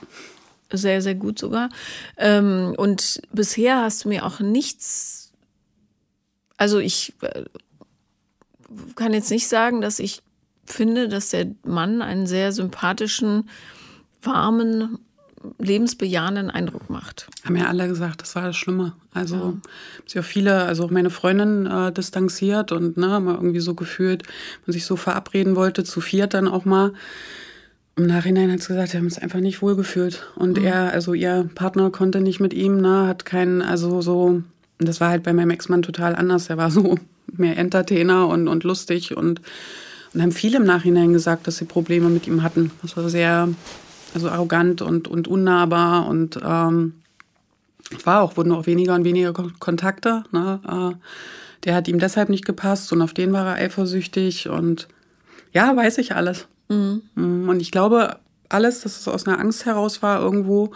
Sehr, sehr gut sogar. Ähm, und bisher hast du mir auch nichts. Also ich äh, kann jetzt nicht sagen, dass ich finde, dass der Mann einen sehr sympathischen, warmen, lebensbejahenden Eindruck macht. Haben ja alle gesagt, das war das Schlimme. Also haben sich auch viele, also auch meine Freundin äh, distanziert und ne, mal irgendwie so gefühlt, man sich so verabreden wollte, zu viert dann auch mal. Im Nachhinein hat sie gesagt, wir haben uns einfach nicht wohlgefühlt. Und er, also ihr Partner konnte nicht mit ihm, ne, hat keinen, also so, und das war halt bei meinem Ex-Mann total anders. Er war so (laughs) mehr Entertainer und, und lustig und, und haben viele im Nachhinein gesagt, dass sie Probleme mit ihm hatten. Das war sehr, also arrogant und, und unnahbar und ähm, war auch, wurden auch weniger und weniger Kon- Kontakte. Ne? Äh, der hat ihm deshalb nicht gepasst und auf den war er eifersüchtig und ja, weiß ich alles. Mhm. Und ich glaube, alles, dass es aus einer Angst heraus war, irgendwo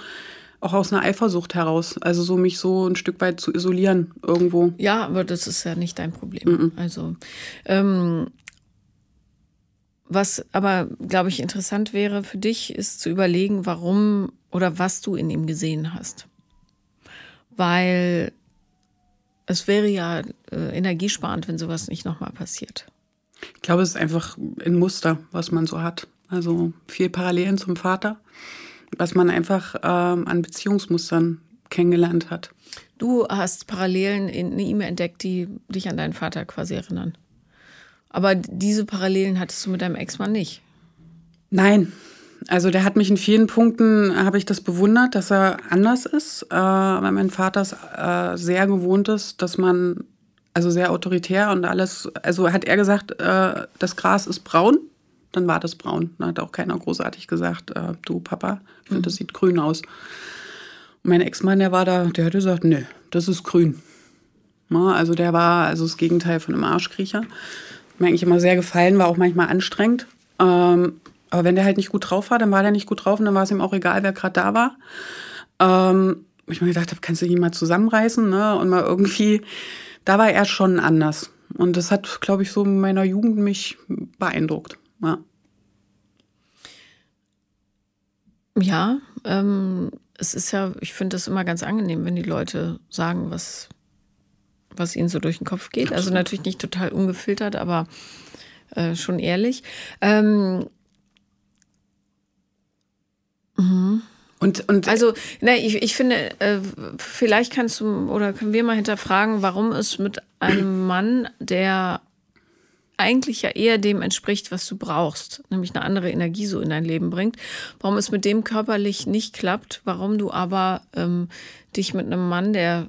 auch aus einer Eifersucht heraus. Also so mich so ein Stück weit zu isolieren irgendwo. Ja, aber das ist ja nicht dein Problem. Also, ähm, was aber, glaube ich, interessant wäre für dich, ist zu überlegen, warum oder was du in ihm gesehen hast. Weil es wäre ja äh, energiesparend, wenn sowas nicht nochmal passiert. Ich glaube, es ist einfach ein Muster, was man so hat. Also viel Parallelen zum Vater, was man einfach ähm, an Beziehungsmustern kennengelernt hat. Du hast Parallelen in ihm entdeckt, die dich an deinen Vater quasi erinnern. Aber diese Parallelen hattest du mit deinem Ex-Mann nicht. Nein. Also der hat mich in vielen Punkten, habe ich das bewundert, dass er anders ist, äh, weil mein Vater es äh, sehr gewohnt ist, dass man, also sehr autoritär und alles, also hat er gesagt, äh, das Gras ist braun, dann war das braun. Da hat auch keiner großartig gesagt, äh, du Papa, ich finde, das sieht grün aus. Und mein Ex-Mann, der war da, der hat gesagt, nee, das ist grün. Ja, also der war also das Gegenteil von einem Arschkriecher. Mir eigentlich immer sehr gefallen, war auch manchmal anstrengend. Ähm, aber wenn der halt nicht gut drauf war, dann war der nicht gut drauf und dann war es ihm auch egal, wer gerade da war. Ähm, ich mir gedacht habe, kannst du ihn mal zusammenreißen ne? und mal irgendwie, da war er schon anders. Und das hat, glaube ich, so in meiner Jugend mich beeindruckt. Ja. Ja, ähm, es ist ja, ich finde das immer ganz angenehm, wenn die Leute sagen, was, was ihnen so durch den Kopf geht. Also natürlich nicht total ungefiltert, aber äh, schon ehrlich. Ähm, mhm. Und, und also, ne, ich, ich finde, äh, vielleicht kannst du oder können wir mal hinterfragen, warum es mit einem Mann, der eigentlich ja eher dem entspricht, was du brauchst, nämlich eine andere Energie so in dein Leben bringt, warum es mit dem körperlich nicht klappt, warum du aber ähm, dich mit einem Mann, der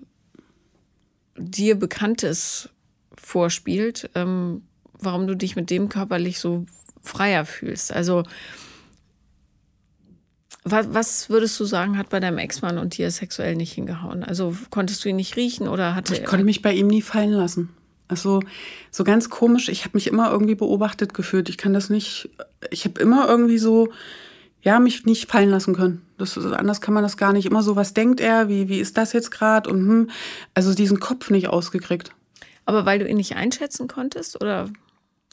dir Bekanntes vorspielt, ähm, warum du dich mit dem körperlich so freier fühlst. Also was, was würdest du sagen, hat bei deinem Ex-Mann und dir sexuell nicht hingehauen? Also konntest du ihn nicht riechen oder hatte Ich konnte mich bei ihm nie fallen lassen. Also so ganz komisch, ich habe mich immer irgendwie beobachtet gefühlt. Ich kann das nicht, ich habe immer irgendwie so, ja, mich nicht fallen lassen können. Das, anders kann man das gar nicht. Immer so, was denkt er, wie, wie ist das jetzt gerade? Und hm, also diesen Kopf nicht ausgekriegt. Aber weil du ihn nicht einschätzen konntest, oder?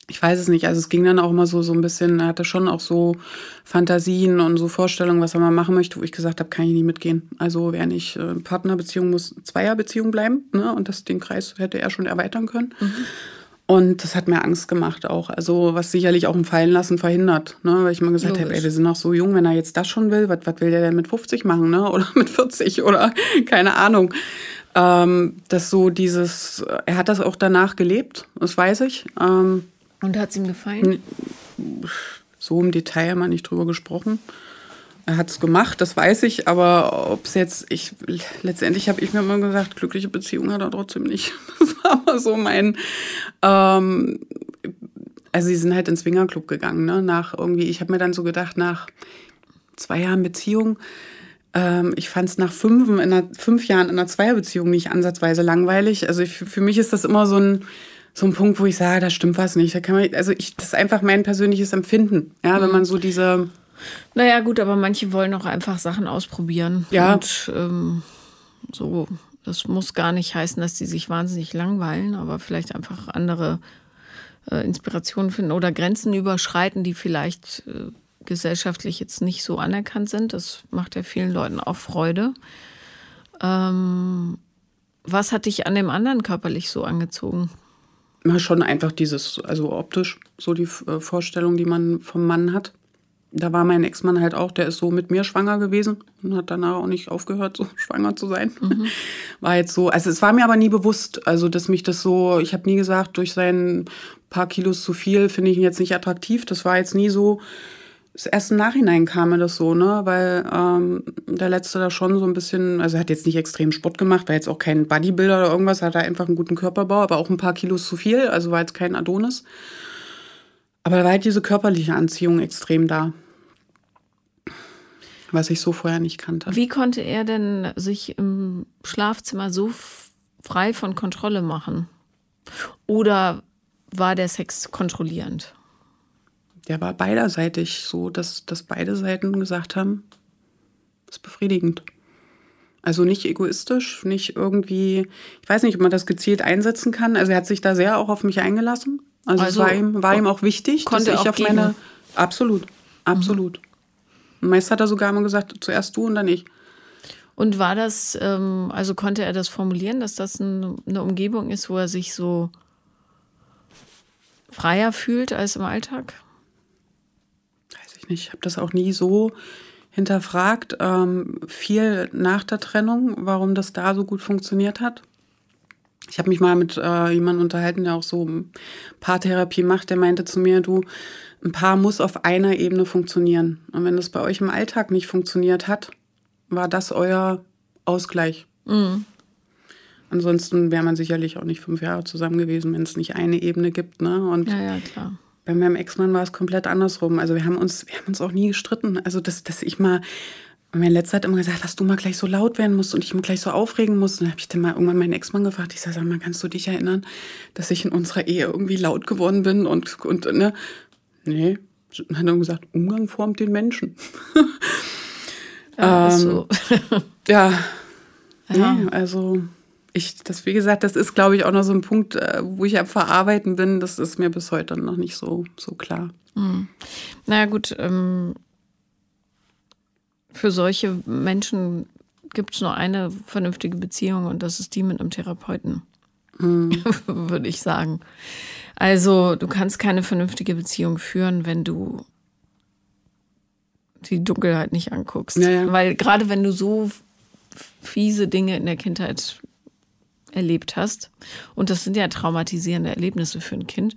Ich weiß es nicht. Also es ging dann auch immer so, so ein bisschen, er hatte schon auch so Fantasien und so Vorstellungen, was er mal machen möchte, wo ich gesagt habe, kann ich nie mitgehen. Also wer nicht äh, Partnerbeziehung muss Zweierbeziehung bleiben. Ne? Und das, den Kreis hätte er schon erweitern können. Mhm. Und das hat mir Angst gemacht auch. Also was sicherlich auch ein Fallenlassen verhindert. Ne? Weil ich mal gesagt habe, ey, wir sind noch so jung, wenn er jetzt das schon will, was, was will der denn mit 50 machen? Ne? (laughs) Oder mit 40 oder (laughs) keine Ahnung. Ähm, dass so dieses, er hat das auch danach gelebt, das weiß ich. Ähm, und hat es ihm gefallen? So im Detail haben wir nicht drüber gesprochen. Er hat es gemacht, das weiß ich, aber ob es jetzt, ich, letztendlich habe ich mir immer gesagt, glückliche Beziehung hat er trotzdem nicht. (laughs) Das war immer so mein, ähm, also sie sind halt ins Swingerclub gegangen, ne, nach irgendwie, ich habe mir dann so gedacht, nach zwei Jahren Beziehung, ähm, ich fand es nach fünf, in einer, fünf Jahren in einer Zweierbeziehung nicht ansatzweise langweilig. Also ich, für mich ist das immer so ein, so ein Punkt, wo ich sage, da stimmt was nicht. Da kann man, also ich, das ist einfach mein persönliches Empfinden. Ja, wenn mhm. man so diese. Naja, gut, aber manche wollen auch einfach Sachen ausprobieren. Ja. Und ähm, so, das muss gar nicht heißen, dass die sich wahnsinnig langweilen, aber vielleicht einfach andere äh, Inspirationen finden oder Grenzen überschreiten, die vielleicht äh, gesellschaftlich jetzt nicht so anerkannt sind. Das macht ja vielen Leuten auch Freude. Ähm, was hat dich an dem anderen körperlich so angezogen? Schon einfach dieses, also optisch, so die äh, Vorstellung, die man vom Mann hat. Da war mein Ex-Mann halt auch, der ist so mit mir schwanger gewesen und hat danach auch nicht aufgehört, so (laughs) schwanger zu sein. Mhm. War jetzt so, also es war mir aber nie bewusst, also dass mich das so, ich habe nie gesagt, durch sein paar Kilos zu viel finde ich ihn jetzt nicht attraktiv. Das war jetzt nie so, erst im Nachhinein kam mir das so, ne? Weil ähm, der letzte da schon so ein bisschen, also hat jetzt nicht extrem Sport gemacht, war jetzt auch kein Bodybuilder oder irgendwas, hat er einfach einen guten Körperbau, aber auch ein paar Kilos zu viel, also war jetzt kein Adonis. Aber da war halt diese körperliche Anziehung extrem da. Was ich so vorher nicht kannte. Wie konnte er denn sich im Schlafzimmer so frei von Kontrolle machen? Oder war der Sex kontrollierend? Der war beiderseitig so, dass, dass beide Seiten gesagt haben, das ist befriedigend. Also nicht egoistisch, nicht irgendwie, ich weiß nicht, ob man das gezielt einsetzen kann. Also er hat sich da sehr auch auf mich eingelassen. Also, also es war ihm, war ihm auch wichtig, dass ich auf meine. Absolut, absolut. Mhm. Meist hat er sogar immer gesagt, zuerst du und dann ich. Und war das, ähm, also konnte er das formulieren, dass das ein, eine Umgebung ist, wo er sich so freier fühlt als im Alltag? Nicht. Ich habe das auch nie so hinterfragt. Ähm, viel nach der Trennung, warum das da so gut funktioniert hat. Ich habe mich mal mit äh, jemandem unterhalten, der auch so Paartherapie macht, der meinte zu mir, du, ein Paar muss auf einer Ebene funktionieren. Und wenn das bei euch im Alltag nicht funktioniert hat, war das euer Ausgleich. Mhm. Ansonsten wäre man sicherlich auch nicht fünf Jahre zusammen gewesen, wenn es nicht eine Ebene gibt. Ne? Und ja, ja, klar bei meinem Ex-Mann war es komplett andersrum. Also wir haben uns, wir haben uns auch nie gestritten. Also dass, dass ich mal, mein letzter hat immer gesagt, dass du mal gleich so laut werden musst und ich mal gleich so aufregen musst. Und dann habe ich dann mal irgendwann meinen Ex-Mann gefragt. Ich sage, sag mal, kannst du dich erinnern, dass ich in unserer Ehe irgendwie laut geworden bin und, und ne? Nee. Dann hat er gesagt, Umgang formt den Menschen. Ja, (laughs) ähm, so. ja. (laughs) ja. Nee, also ich, das, wie gesagt, das ist, glaube ich, auch noch so ein Punkt, äh, wo ich am Verarbeiten bin. Das ist mir bis heute noch nicht so, so klar. Mhm. Naja, gut. Ähm, für solche Menschen gibt es nur eine vernünftige Beziehung und das ist die mit einem Therapeuten. Mhm. (laughs) Würde ich sagen. Also, du kannst keine vernünftige Beziehung führen, wenn du die Dunkelheit nicht anguckst. Ja, ja. Weil gerade wenn du so fiese Dinge in der Kindheit erlebt hast, und das sind ja traumatisierende Erlebnisse für ein Kind,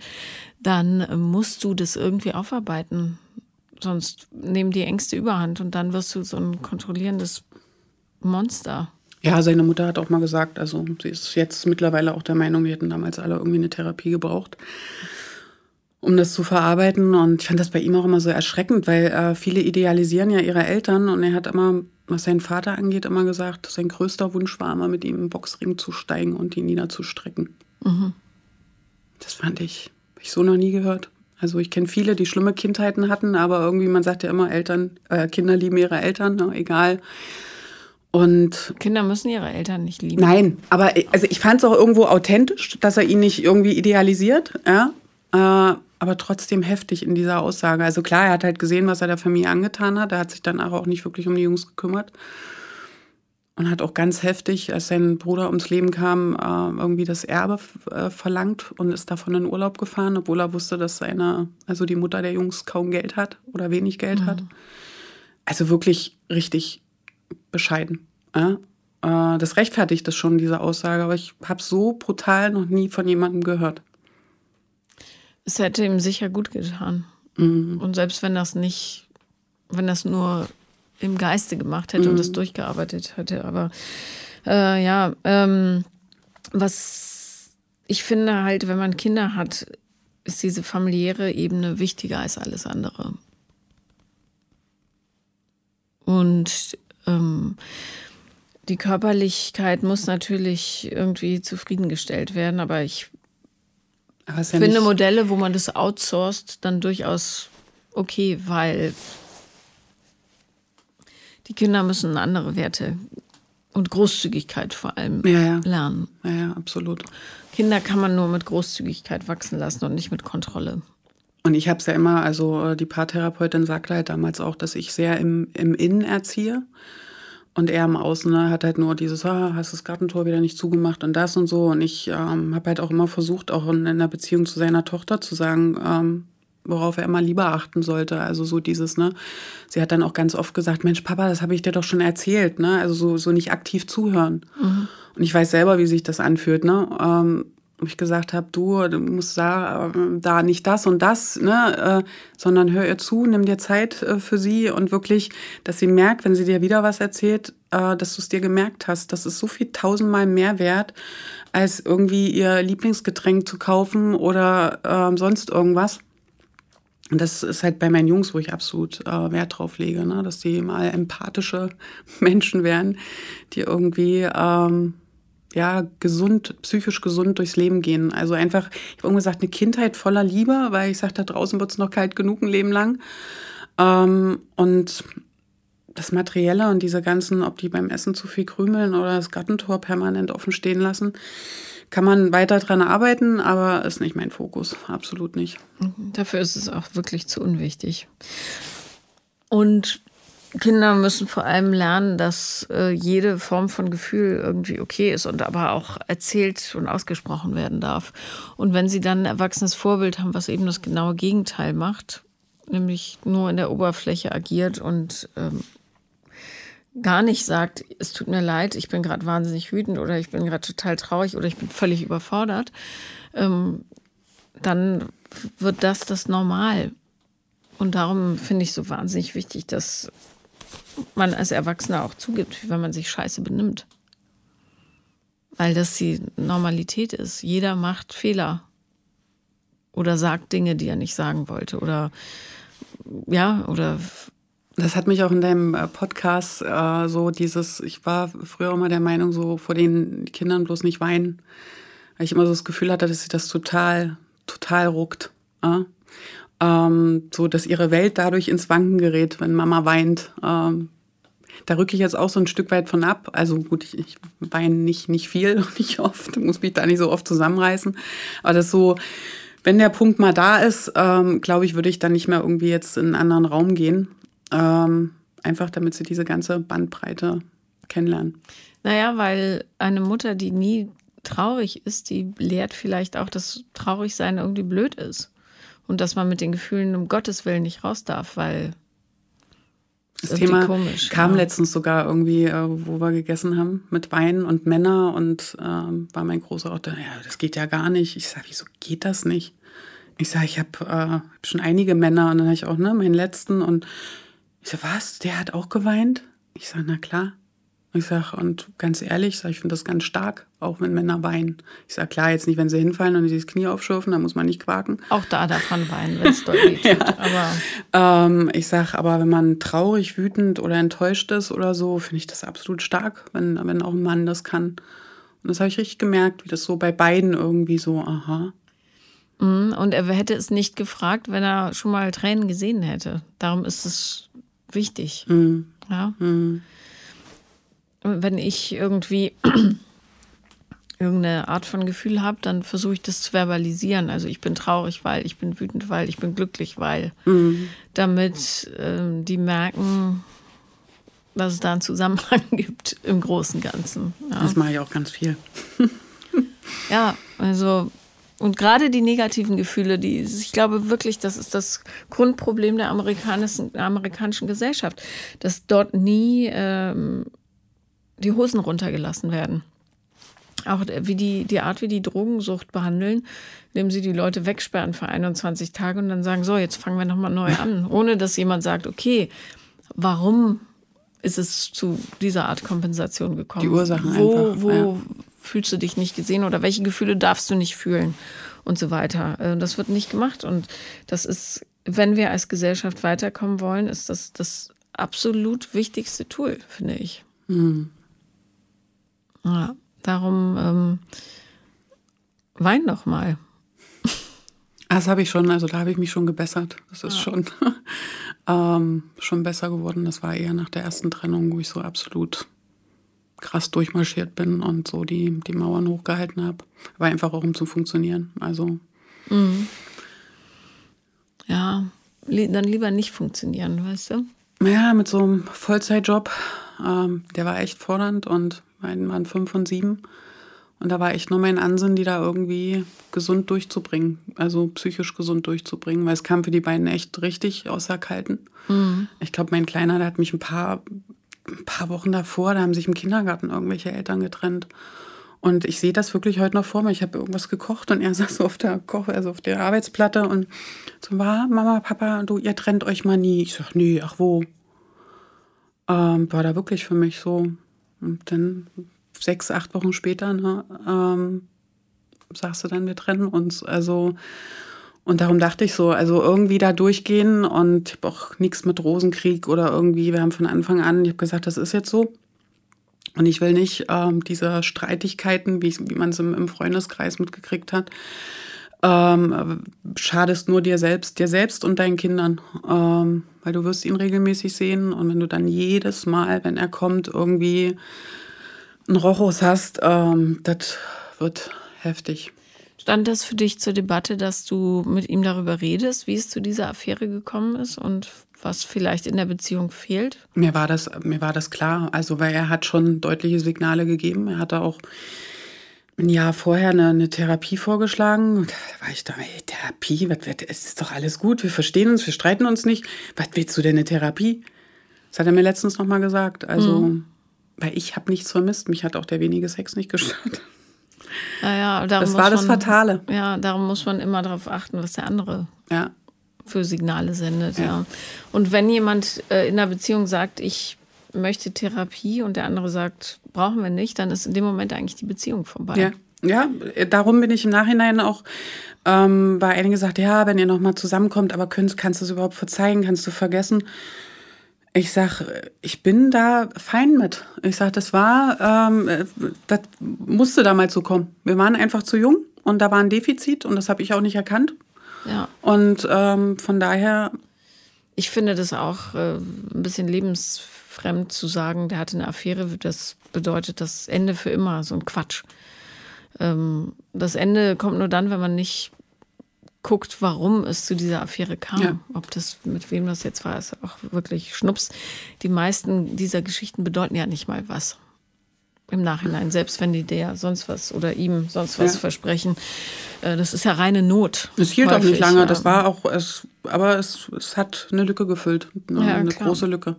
dann musst du das irgendwie aufarbeiten. Sonst nehmen die Ängste überhand und dann wirst du so ein kontrollierendes Monster. Ja, seine Mutter hat auch mal gesagt, also sie ist jetzt mittlerweile auch der Meinung, wir hätten damals alle irgendwie eine Therapie gebraucht, um das zu verarbeiten. Und ich fand das bei ihm auch immer so erschreckend, weil äh, viele idealisieren ja ihre Eltern und er hat immer, was seinen Vater angeht, immer gesagt, sein größter Wunsch war immer, mit ihm im Boxring zu steigen und ihn niederzustrecken. Mhm. Das fand ich, hab ich so noch nie gehört. Also ich kenne viele, die schlimme Kindheiten hatten, aber irgendwie, man sagt ja immer, Eltern, äh, Kinder lieben ihre Eltern, ne, egal. Und Kinder müssen ihre Eltern nicht lieben. Nein, aber also ich fand es auch irgendwo authentisch, dass er ihn nicht irgendwie idealisiert, ja. Äh, aber trotzdem heftig in dieser Aussage. Also klar, er hat halt gesehen, was er der Familie angetan hat. Er hat sich dann auch nicht wirklich um die Jungs gekümmert. Und hat auch ganz heftig, als sein Bruder ums Leben kam, äh, irgendwie das Erbe äh, verlangt und ist davon in Urlaub gefahren, obwohl er wusste, dass seine, also die Mutter der Jungs kaum Geld hat oder wenig Geld hat. Also wirklich richtig bescheiden. Ja? Äh, das rechtfertigt das schon, diese Aussage, aber ich habe so brutal noch nie von jemandem gehört. Es hätte ihm sicher gut getan. Mhm. Und selbst wenn das nicht, wenn das nur im Geiste gemacht hätte und das durchgearbeitet hätte, aber äh, ja, ähm, was ich finde halt, wenn man Kinder hat, ist diese familiäre Ebene wichtiger als alles andere. Und ähm, die Körperlichkeit muss natürlich irgendwie zufriedengestellt werden, aber ich Aber ist ja finde Modelle, wo man das outsourced, dann durchaus okay, weil die Kinder müssen andere Werte und Großzügigkeit vor allem Ja, ja. lernen. ja, ja, absolut. Kinder kann man nur mit Großzügigkeit wachsen lassen und nicht mit Kontrolle. Und ich habe es ja immer, also äh, die Paartherapeutin sagte halt damals auch, dass ich sehr im, im Innen erziehe. Und er im Außen ne, hat halt nur dieses, ah, hast das Gartentor wieder nicht zugemacht und das und so. Und ich ähm, habe halt auch immer versucht, auch in, in einer Beziehung zu seiner Tochter zu sagen, ähm, worauf er immer lieber achten sollte. Also so dieses, ne, sie hat dann auch ganz oft gesagt, Mensch, Papa, das habe ich dir doch schon erzählt, ne? Also so, so nicht aktiv zuhören. Und ich weiß selber, wie sich das anfühlt, ne? Ähm, wo ich gesagt habe, du, du musst da, da nicht das und das, ne, äh, sondern hör ihr zu, nimm dir Zeit äh, für sie und wirklich, dass sie merkt, wenn sie dir wieder was erzählt, äh, dass du es dir gemerkt hast. Das ist so viel tausendmal mehr wert, als irgendwie ihr Lieblingsgetränk zu kaufen oder ähm, sonst irgendwas. Und das ist halt bei meinen Jungs, wo ich absolut äh, Wert drauf lege, ne? dass die mal empathische (laughs) Menschen werden, die irgendwie ähm, ja gesund, psychisch gesund durchs Leben gehen. Also einfach, ich habe irgendwie gesagt, eine Kindheit voller Liebe, weil ich sage, da draußen wird es noch kalt genug ein Leben lang. Ähm, und das Materielle und diese ganzen, ob die beim Essen zu viel krümeln oder das Gartentor permanent offen stehen lassen, kann man weiter dran arbeiten, aber ist nicht mein Fokus. Absolut nicht. Dafür ist es auch wirklich zu unwichtig. Und Kinder müssen vor allem lernen, dass äh, jede Form von Gefühl irgendwie okay ist und aber auch erzählt und ausgesprochen werden darf. Und wenn sie dann ein erwachsenes Vorbild haben, was eben das genaue Gegenteil macht, nämlich nur in der Oberfläche agiert und ähm, gar nicht sagt, es tut mir leid, ich bin gerade wahnsinnig wütend oder ich bin gerade total traurig oder ich bin völlig überfordert, ähm, dann wird das das Normal. Und darum finde ich so wahnsinnig wichtig, dass man als Erwachsener auch zugibt, wenn man sich scheiße benimmt. Weil das die Normalität ist. Jeder macht Fehler. Oder sagt Dinge, die er nicht sagen wollte. Oder ja, oder Das hat mich auch in deinem äh, Podcast äh, so dieses, ich war früher immer der Meinung, so vor den Kindern bloß nicht weinen. Weil ich immer so das Gefühl hatte, dass sie das total, total ruckt. Äh? Ähm, so, dass ihre Welt dadurch ins Wanken gerät, wenn Mama weint. Ähm, da rücke ich jetzt auch so ein Stück weit von ab. Also gut, ich, ich weine nicht, nicht viel und (laughs) nicht oft, muss mich da nicht so oft zusammenreißen. Aber das so, wenn der Punkt mal da ist, ähm, glaube ich, würde ich dann nicht mehr irgendwie jetzt in einen anderen Raum gehen. Ähm, einfach damit sie diese ganze Bandbreite kennenlernen. Naja, weil eine Mutter, die nie traurig ist, die lehrt vielleicht auch, dass Traurigsein irgendwie blöd ist. Und dass man mit den Gefühlen um Gottes Willen nicht raus darf, weil Das Thema komisch, kam ja. letztens sogar irgendwie, äh, wo wir gegessen haben, mit Wein und Männer und ähm, war mein großer da, ja, das geht ja gar nicht. Ich sage, wieso geht das nicht? Ich sage, ich habe äh, hab schon einige Männer und dann habe ich auch ne, meinen letzten und ich sage, was, der hat auch geweint? Ich sage, na klar. Ich sage, und ganz ehrlich, sag, ich finde das ganz stark, auch wenn Männer weinen. Ich sage, klar, jetzt nicht, wenn sie hinfallen und sie das Knie aufschürfen, dann muss man nicht quaken. Auch da darf man weinen, wenn es deutlich (laughs) ja. Aber ähm, ich sage, aber wenn man traurig, wütend oder enttäuscht ist oder so, finde ich das absolut stark, wenn, wenn auch ein Mann das kann. Und das habe ich richtig gemerkt, wie das so bei beiden irgendwie so, aha. Mhm, und er hätte es nicht gefragt, wenn er schon mal Tränen gesehen hätte. Darum ist es wichtig. Mhm. Ja. Mhm wenn ich irgendwie (clears throat) irgendeine Art von Gefühl habe, dann versuche ich das zu verbalisieren. Also ich bin traurig, weil ich bin wütend, weil ich bin glücklich, weil mhm. damit ähm, die merken, dass es da einen Zusammenhang (laughs) gibt im großen Ganzen. Ja. Das mache ich auch ganz viel. (laughs) ja, also und gerade die negativen Gefühle, die ich glaube wirklich, das ist das Grundproblem der amerikanischen, der amerikanischen Gesellschaft, dass dort nie ähm, die Hosen runtergelassen werden. Auch wie die, die Art, wie die Drogensucht behandeln, indem sie die Leute wegsperren für 21 Tage und dann sagen, so, jetzt fangen wir nochmal neu an, (laughs) ohne dass jemand sagt, okay, warum ist es zu dieser Art Kompensation gekommen? Die Ursachen wo, einfach. Wo ja. fühlst du dich nicht gesehen oder welche Gefühle darfst du nicht fühlen und so weiter. Äh, das wird nicht gemacht und das ist, wenn wir als Gesellschaft weiterkommen wollen, ist das das absolut wichtigste Tool, finde ich. Mhm. Ja, darum ähm, wein doch mal. Das habe ich schon, also da habe ich mich schon gebessert. Das ist ja. schon, (laughs) ähm, schon besser geworden. Das war eher nach der ersten Trennung, wo ich so absolut krass durchmarschiert bin und so die, die Mauern hochgehalten habe. War einfach auch um zu funktionieren. Also. Mhm. Ja, dann lieber nicht funktionieren, weißt du? Ja, mit so einem Vollzeitjob, ähm, der war echt fordernd und meinen waren fünf und sieben. Und da war echt nur mein Ansinnen, die da irgendwie gesund durchzubringen, also psychisch gesund durchzubringen, weil es kam für die beiden echt richtig außer Kalten. Mhm. Ich glaube, mein Kleiner, der hat mich ein paar, ein paar Wochen davor, da haben sich im Kindergarten irgendwelche Eltern getrennt. Und ich sehe das wirklich heute noch vor mir. Ich habe irgendwas gekocht und er (laughs) saß so auf der Koch, also auf der Arbeitsplatte und so war Mama, Papa, du, ihr trennt euch mal nie. Ich sag, nee, ach wo? Ähm, war da wirklich für mich so. Und dann sechs, acht Wochen später ne, ähm, sagst du dann, wir trennen uns. Also und darum dachte ich so, also irgendwie da durchgehen und ich habe auch nichts mit Rosenkrieg oder irgendwie, wir haben von Anfang an, ich habe gesagt, das ist jetzt so. Und ich will nicht ähm, diese Streitigkeiten, wie, wie man es im, im, Freundeskreis mitgekriegt hat, ähm, schadest nur dir selbst, dir selbst und deinen Kindern. Ähm, weil du wirst ihn regelmäßig sehen und wenn du dann jedes Mal, wenn er kommt, irgendwie einen Rochus hast, ähm, das wird heftig. Stand das für dich zur Debatte, dass du mit ihm darüber redest, wie es zu dieser Affäre gekommen ist und was vielleicht in der Beziehung fehlt? Mir war das, mir war das klar. Also, weil er hat schon deutliche Signale gegeben. Er hatte auch ein Jahr vorher eine, eine Therapie vorgeschlagen. Und da war ich da, hey, Therapie, was, es ist doch alles gut, wir verstehen uns, wir streiten uns nicht. Was willst du denn eine Therapie? Das hat er mir letztens nochmal gesagt. Also, mhm. weil ich habe nichts vermisst. Mich hat auch der wenige Sex nicht gestört. Naja, das war das man, Fatale. Ja, darum muss man immer darauf achten, was der andere ja. für Signale sendet. Ja. ja. Und wenn jemand äh, in einer Beziehung sagt, ich möchte Therapie und der andere sagt, brauchen wir nicht, dann ist in dem Moment eigentlich die Beziehung vorbei. Ja. Ja, darum bin ich im Nachhinein auch, ähm, weil einige gesagt, ja, wenn ihr nochmal zusammenkommt, aber könnt, kannst du es überhaupt verzeihen, kannst du vergessen? Ich sag, ich bin da fein mit. Ich sag, das war, ähm, das musste damals so kommen. Wir waren einfach zu jung und da war ein Defizit und das habe ich auch nicht erkannt. Ja. Und ähm, von daher. Ich finde das auch äh, ein bisschen lebens fremd zu sagen, der hatte eine Affäre, das bedeutet das Ende für immer, so ein Quatsch. Ähm, das Ende kommt nur dann, wenn man nicht guckt, warum es zu dieser Affäre kam. Ja. Ob das, mit wem das jetzt war, ist auch wirklich Schnups. Die meisten dieser Geschichten bedeuten ja nicht mal was. Im Nachhinein, selbst wenn die der sonst was oder ihm sonst was ja. versprechen. Äh, das ist ja reine Not. Es hielt häufig, auch nicht lange. Ja. Das war auch, es, aber es, es hat eine Lücke gefüllt. Eine, eine große Lücke.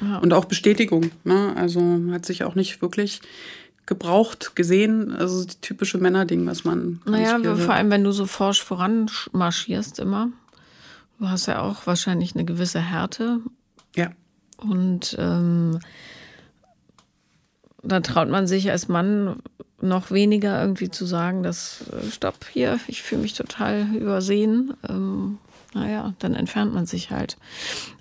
Ja. Und auch Bestätigung. Ne? Also hat sich auch nicht wirklich gebraucht gesehen. Also die typische Männerding, was man. Naja, vor allem, wenn du so forsch voranmarschierst immer. Du hast ja auch wahrscheinlich eine gewisse Härte. Ja. Und ähm, da traut man sich als Mann noch weniger irgendwie zu sagen, dass, äh, stopp, hier, ich fühle mich total übersehen. Ähm, naja, dann entfernt man sich halt.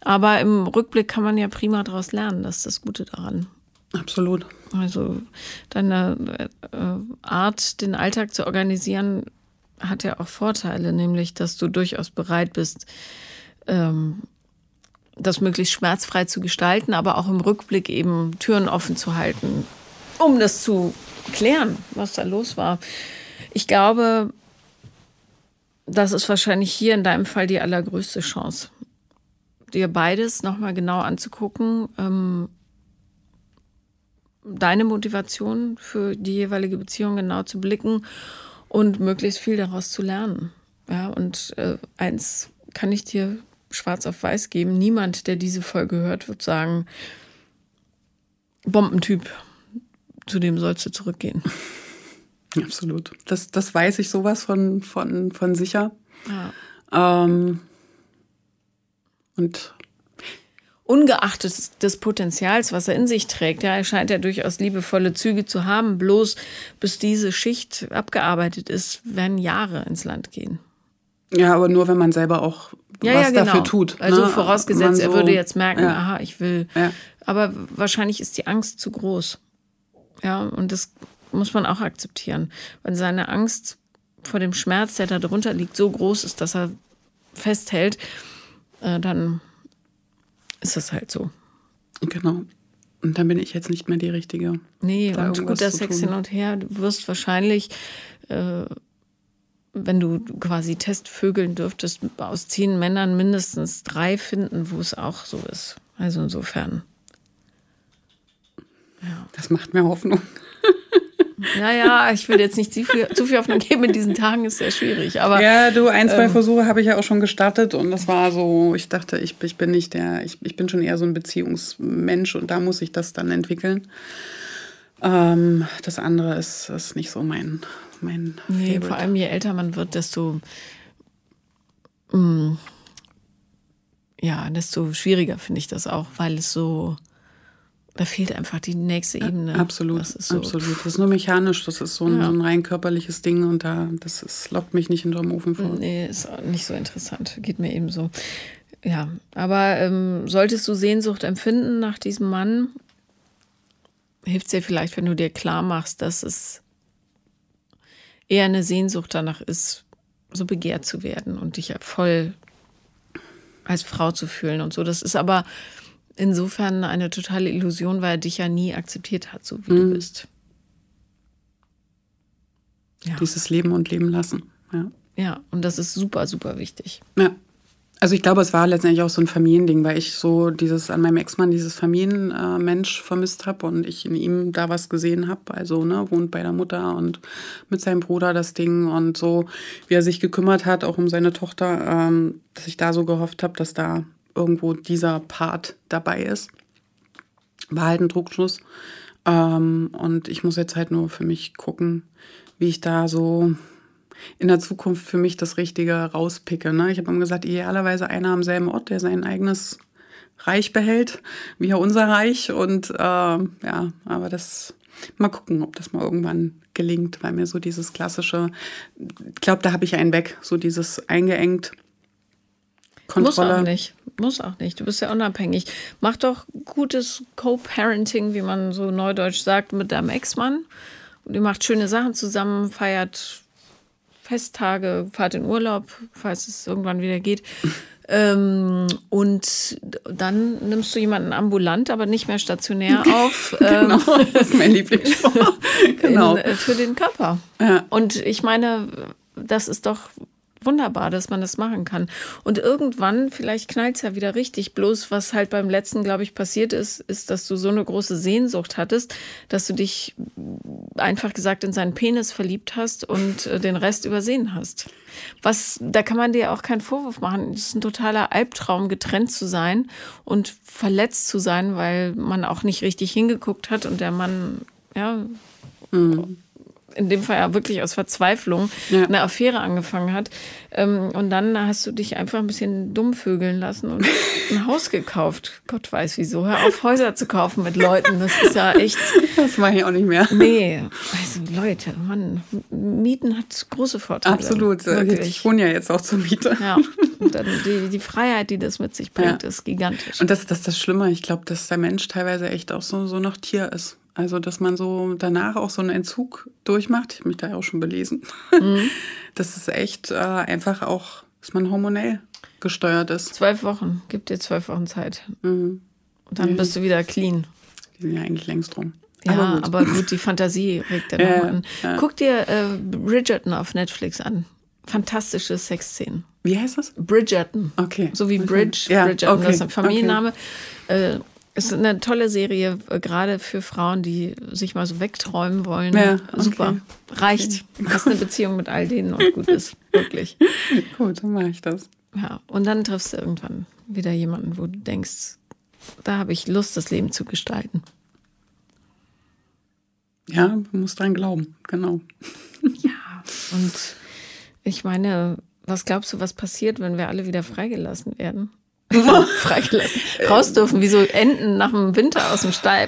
Aber im Rückblick kann man ja prima daraus lernen, das ist das Gute daran. Absolut. Also deine äh, Art, den Alltag zu organisieren, hat ja auch Vorteile, nämlich dass du durchaus bereit bist, ähm, das möglichst schmerzfrei zu gestalten, aber auch im Rückblick eben Türen offen zu halten, um das zu klären, was da los war. Ich glaube, das ist wahrscheinlich hier in deinem Fall die allergrößte Chance, dir beides nochmal genau anzugucken. Ähm, deine Motivation für die jeweilige Beziehung genau zu blicken und möglichst viel daraus zu lernen. Ja, und äh, eins kann ich dir schwarz auf weiß geben. Niemand, der diese Folge hört, wird sagen, Bombentyp, zu dem sollst du zurückgehen. (laughs) Absolut. Das, das weiß ich sowas von, von, von sicher. Ja. Ähm, und ungeachtet des Potenzials, was er in sich trägt, ja, er scheint ja durchaus liebevolle Züge zu haben, bloß bis diese Schicht abgearbeitet ist, werden Jahre ins Land gehen. Ja, aber nur wenn man selber auch ja, was ja, genau. dafür tut. Also ne? vorausgesetzt, so, er würde jetzt merken, ja. aha, ich will. Ja. Aber wahrscheinlich ist die Angst zu groß. Ja, und das muss man auch akzeptieren. Wenn seine Angst vor dem Schmerz, der da drunter liegt, so groß ist, dass er festhält, äh, dann ist das halt so. Genau. Und dann bin ich jetzt nicht mehr die Richtige. Nee, weil guter Sex hin und her. Du wirst wahrscheinlich, äh, wenn du quasi Testvögeln dürftest, aus zehn Männern mindestens drei finden, wo es auch so ist. Also insofern. Ja. Das macht mir Hoffnung. Naja, ich will jetzt nicht zu viel, zu viel Hoffnung geben in diesen Tagen, ist sehr schwierig. Aber, ja, du, ein, zwei ähm, Versuche habe ich ja auch schon gestartet und das war so, ich dachte, ich, ich bin nicht der, ich, ich bin schon eher so ein Beziehungsmensch und da muss ich das dann entwickeln. Ähm, das andere ist, ist nicht so mein, mein Nee, Favorite. vor allem je älter man wird, desto mh, mm, ja, desto schwieriger finde ich das auch, weil es so da fehlt einfach die nächste Ebene. Absolut, das so, absolut. Das ist nur mechanisch, das ist so ein, ja. so ein rein körperliches Ding und da, das ist, lockt mich nicht hinterm Ofen vor. Nee, ist auch nicht so interessant, geht mir eben so. Ja, aber ähm, solltest du Sehnsucht empfinden nach diesem Mann, hilft es dir vielleicht, wenn du dir klar machst, dass es eher eine Sehnsucht danach ist, so begehrt zu werden und dich voll als Frau zu fühlen und so. Das ist aber insofern eine totale Illusion, weil er dich ja nie akzeptiert hat, so wie mhm. du bist. Ja. Dieses Leben und Leben lassen. Ja. ja, und das ist super, super wichtig. Ja. Also ich glaube, es war letztendlich auch so ein Familiending, weil ich so dieses an meinem Ex-Mann dieses Familienmensch äh, vermisst habe und ich in ihm da was gesehen habe. Also ne, wohnt bei der Mutter und mit seinem Bruder das Ding und so, wie er sich gekümmert hat, auch um seine Tochter, ähm, dass ich da so gehofft habe, dass da irgendwo dieser Part dabei ist. War halt ein Druckschluss. Ähm, und ich muss jetzt halt nur für mich gucken, wie ich da so in der Zukunft für mich das Richtige rauspicke. Ne? Ich habe immer gesagt, idealerweise einer am selben Ort, der sein eigenes Reich behält, wie ja unser Reich. Und äh, ja, aber das mal gucken, ob das mal irgendwann gelingt, weil mir so dieses klassische, ich glaube, da habe ich einen weg, so dieses eingeengt Kontrolle. Muss auch nicht. Muss auch nicht. Du bist ja unabhängig. Mach doch gutes Co-Parenting, wie man so neudeutsch sagt, mit deinem Ex-Mann. Und ihr macht schöne Sachen zusammen, feiert Festtage, fahrt in Urlaub, falls es irgendwann wieder geht. (laughs) Ähm, und dann nimmst du jemanden ambulant, aber nicht mehr stationär (laughs) auf. genau, ähm, das ist mein Lieblingsspruch. (laughs) genau. In, äh, für den Körper. Ja. Und ich meine, das ist doch wunderbar, dass man das machen kann. Und irgendwann, vielleicht knallt es ja wieder richtig. Bloß, was halt beim letzten, glaube ich, passiert ist, ist, dass du so eine große Sehnsucht hattest, dass du dich einfach gesagt in seinen Penis verliebt hast und äh, den Rest übersehen hast. Was, da kann man dir auch keinen Vorwurf machen. Es ist ein totaler Albtraum, getrennt zu sein und verletzt zu sein, weil man auch nicht richtig hingeguckt hat und der Mann, ja, mhm in dem Fall ja wirklich aus Verzweiflung ja. eine Affäre angefangen hat. Ähm, und dann hast du dich einfach ein bisschen dumm vögeln lassen und (laughs) ein Haus gekauft. Gott weiß wieso. Hör auf, Häuser zu kaufen mit Leuten. Das ist ja echt. Das mache ich auch nicht mehr. Nee. Also Leute, Mann, Mieten hat große Vorteile. Absolut. Wirklich. Ich wohne ja jetzt auch zur Miete. Ja. Und dann die, die Freiheit, die das mit sich bringt, ja. ist gigantisch. Und das, das ist das Schlimme. Ich glaube, dass der Mensch teilweise echt auch so, so noch Tier ist. Also, dass man so danach auch so einen Entzug durchmacht. Ich habe mich da ja auch schon belesen. Mhm. (laughs) Das ist echt äh, einfach auch, dass man hormonell gesteuert ist. Zwölf Wochen. Gib dir zwölf Wochen Zeit. Mhm. Und dann ja. bist du wieder clean. Die sind ja eigentlich längst drum. Ja, aber gut, aber gut die Fantasie regt dann (laughs) ja, nochmal an. Ja. Guck dir äh, Bridgerton auf Netflix an. Fantastische Sexszenen. Wie heißt das? Bridgerton. Okay. So wie Bridge, ja, Bridgerton, okay. das ist ein Familienname. Okay. Äh, ist eine tolle Serie, äh, gerade für Frauen, die sich mal so wegträumen wollen. Ja, okay. Super. Reicht. Okay. (laughs) Hast eine Beziehung mit all denen und gut ist. (laughs) Wirklich. Gut, dann mache ich das. Ja, und dann triffst du irgendwann wieder jemanden, wo du denkst, da habe ich Lust, das Leben zu gestalten. Ja, man muss dran glauben, genau. (laughs) Ja, und ich meine, was glaubst du, was passiert, wenn wir alle wieder freigelassen werden? (laughs) freigelassen. Raus dürfen, wie so Enten nach dem Winter aus dem Stall.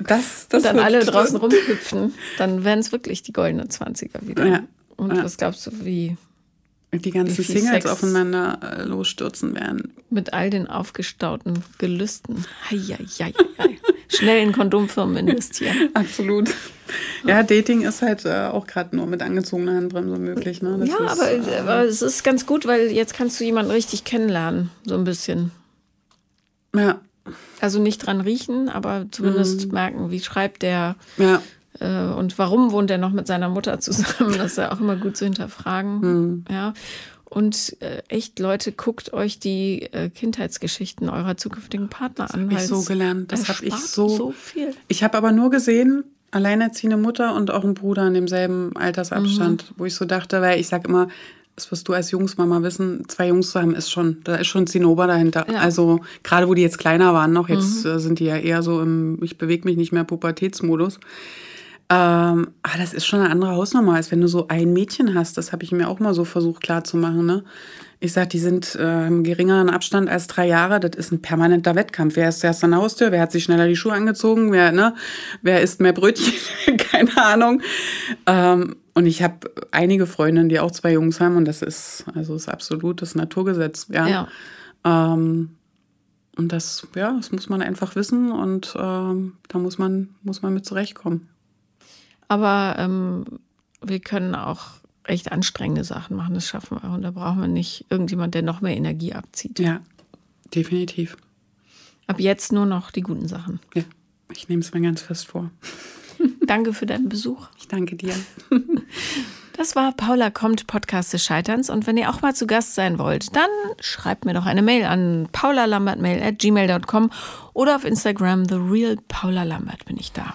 Das, das und dann alle draußen rumhüpfen. Dann wären es wirklich die goldenen Zwanziger wieder. Ja. Und ja. was glaubst du, wie die ganzen Singles Sex aufeinander äh, losstürzen werden. Mit all den aufgestauten Gelüsten. Hei, hei, hei, hei schnell in Kondomfirmen investieren. (laughs) Absolut. Ja, Dating ist halt äh, auch gerade nur mit angezogener Handbremse möglich. Ne? Das ja, ist, aber, äh, aber es ist ganz gut, weil jetzt kannst du jemanden richtig kennenlernen, so ein bisschen. Ja. Also nicht dran riechen, aber zumindest mhm. merken, wie schreibt der. Ja. Äh, und warum wohnt er noch mit seiner Mutter zusammen? Das ist ja auch immer gut zu hinterfragen. Mhm. Ja. Und äh, echt, Leute, guckt euch die äh, Kindheitsgeschichten eurer zukünftigen Partner das an. Das habe ich so gelernt. Das habe ich so. so viel. Ich habe aber nur gesehen, alleinerziehende Mutter und auch ein Bruder in demselben Altersabstand, mhm. wo ich so dachte, weil ich sage immer, das wirst du als Jungsmama wissen, zwei Jungs zu haben, ist schon, da ist schon Zinnober dahinter. Ja. Also gerade wo die jetzt kleiner waren noch, jetzt mhm. Äh, sind die ja eher so im, ich bewege mich nicht mehr Pubertätsmodus. Ähm, aber das ist schon eine andere Hausnummer, als wenn du so ein Mädchen hast. Das habe ich mir auch mal so versucht klarzumachen. Ne? Ich sage, die sind äh, im geringeren Abstand als drei Jahre. Das ist ein permanenter Wettkampf. Wer ist zuerst an der Haustür? Wer hat sich schneller die Schuhe angezogen? Wer, ne? Wer isst mehr Brötchen? (laughs) Keine Ahnung. Ähm, und ich habe einige Freundinnen, die auch zwei Jungs haben. Und das ist, also ist absolutes Naturgesetz. Ja. ja. Ähm, und das, ja, das muss man einfach wissen. Und ähm, da muss man, muss man mit zurechtkommen. Aber ähm, wir können auch echt anstrengende Sachen machen, das schaffen wir. Und da brauchen wir nicht irgendjemand, der noch mehr Energie abzieht. Ja, definitiv. Ab jetzt nur noch die guten Sachen. Ja, ich nehme es mir ganz fest vor. (laughs) Danke für deinen Besuch. Ich danke dir. (laughs) Das war Paula kommt, Podcast des Scheiterns. Und wenn ihr auch mal zu Gast sein wollt, dann schreibt mir doch eine Mail an paulalambertmail at gmail.com oder auf Instagram, The Real Paula Lambert bin ich da.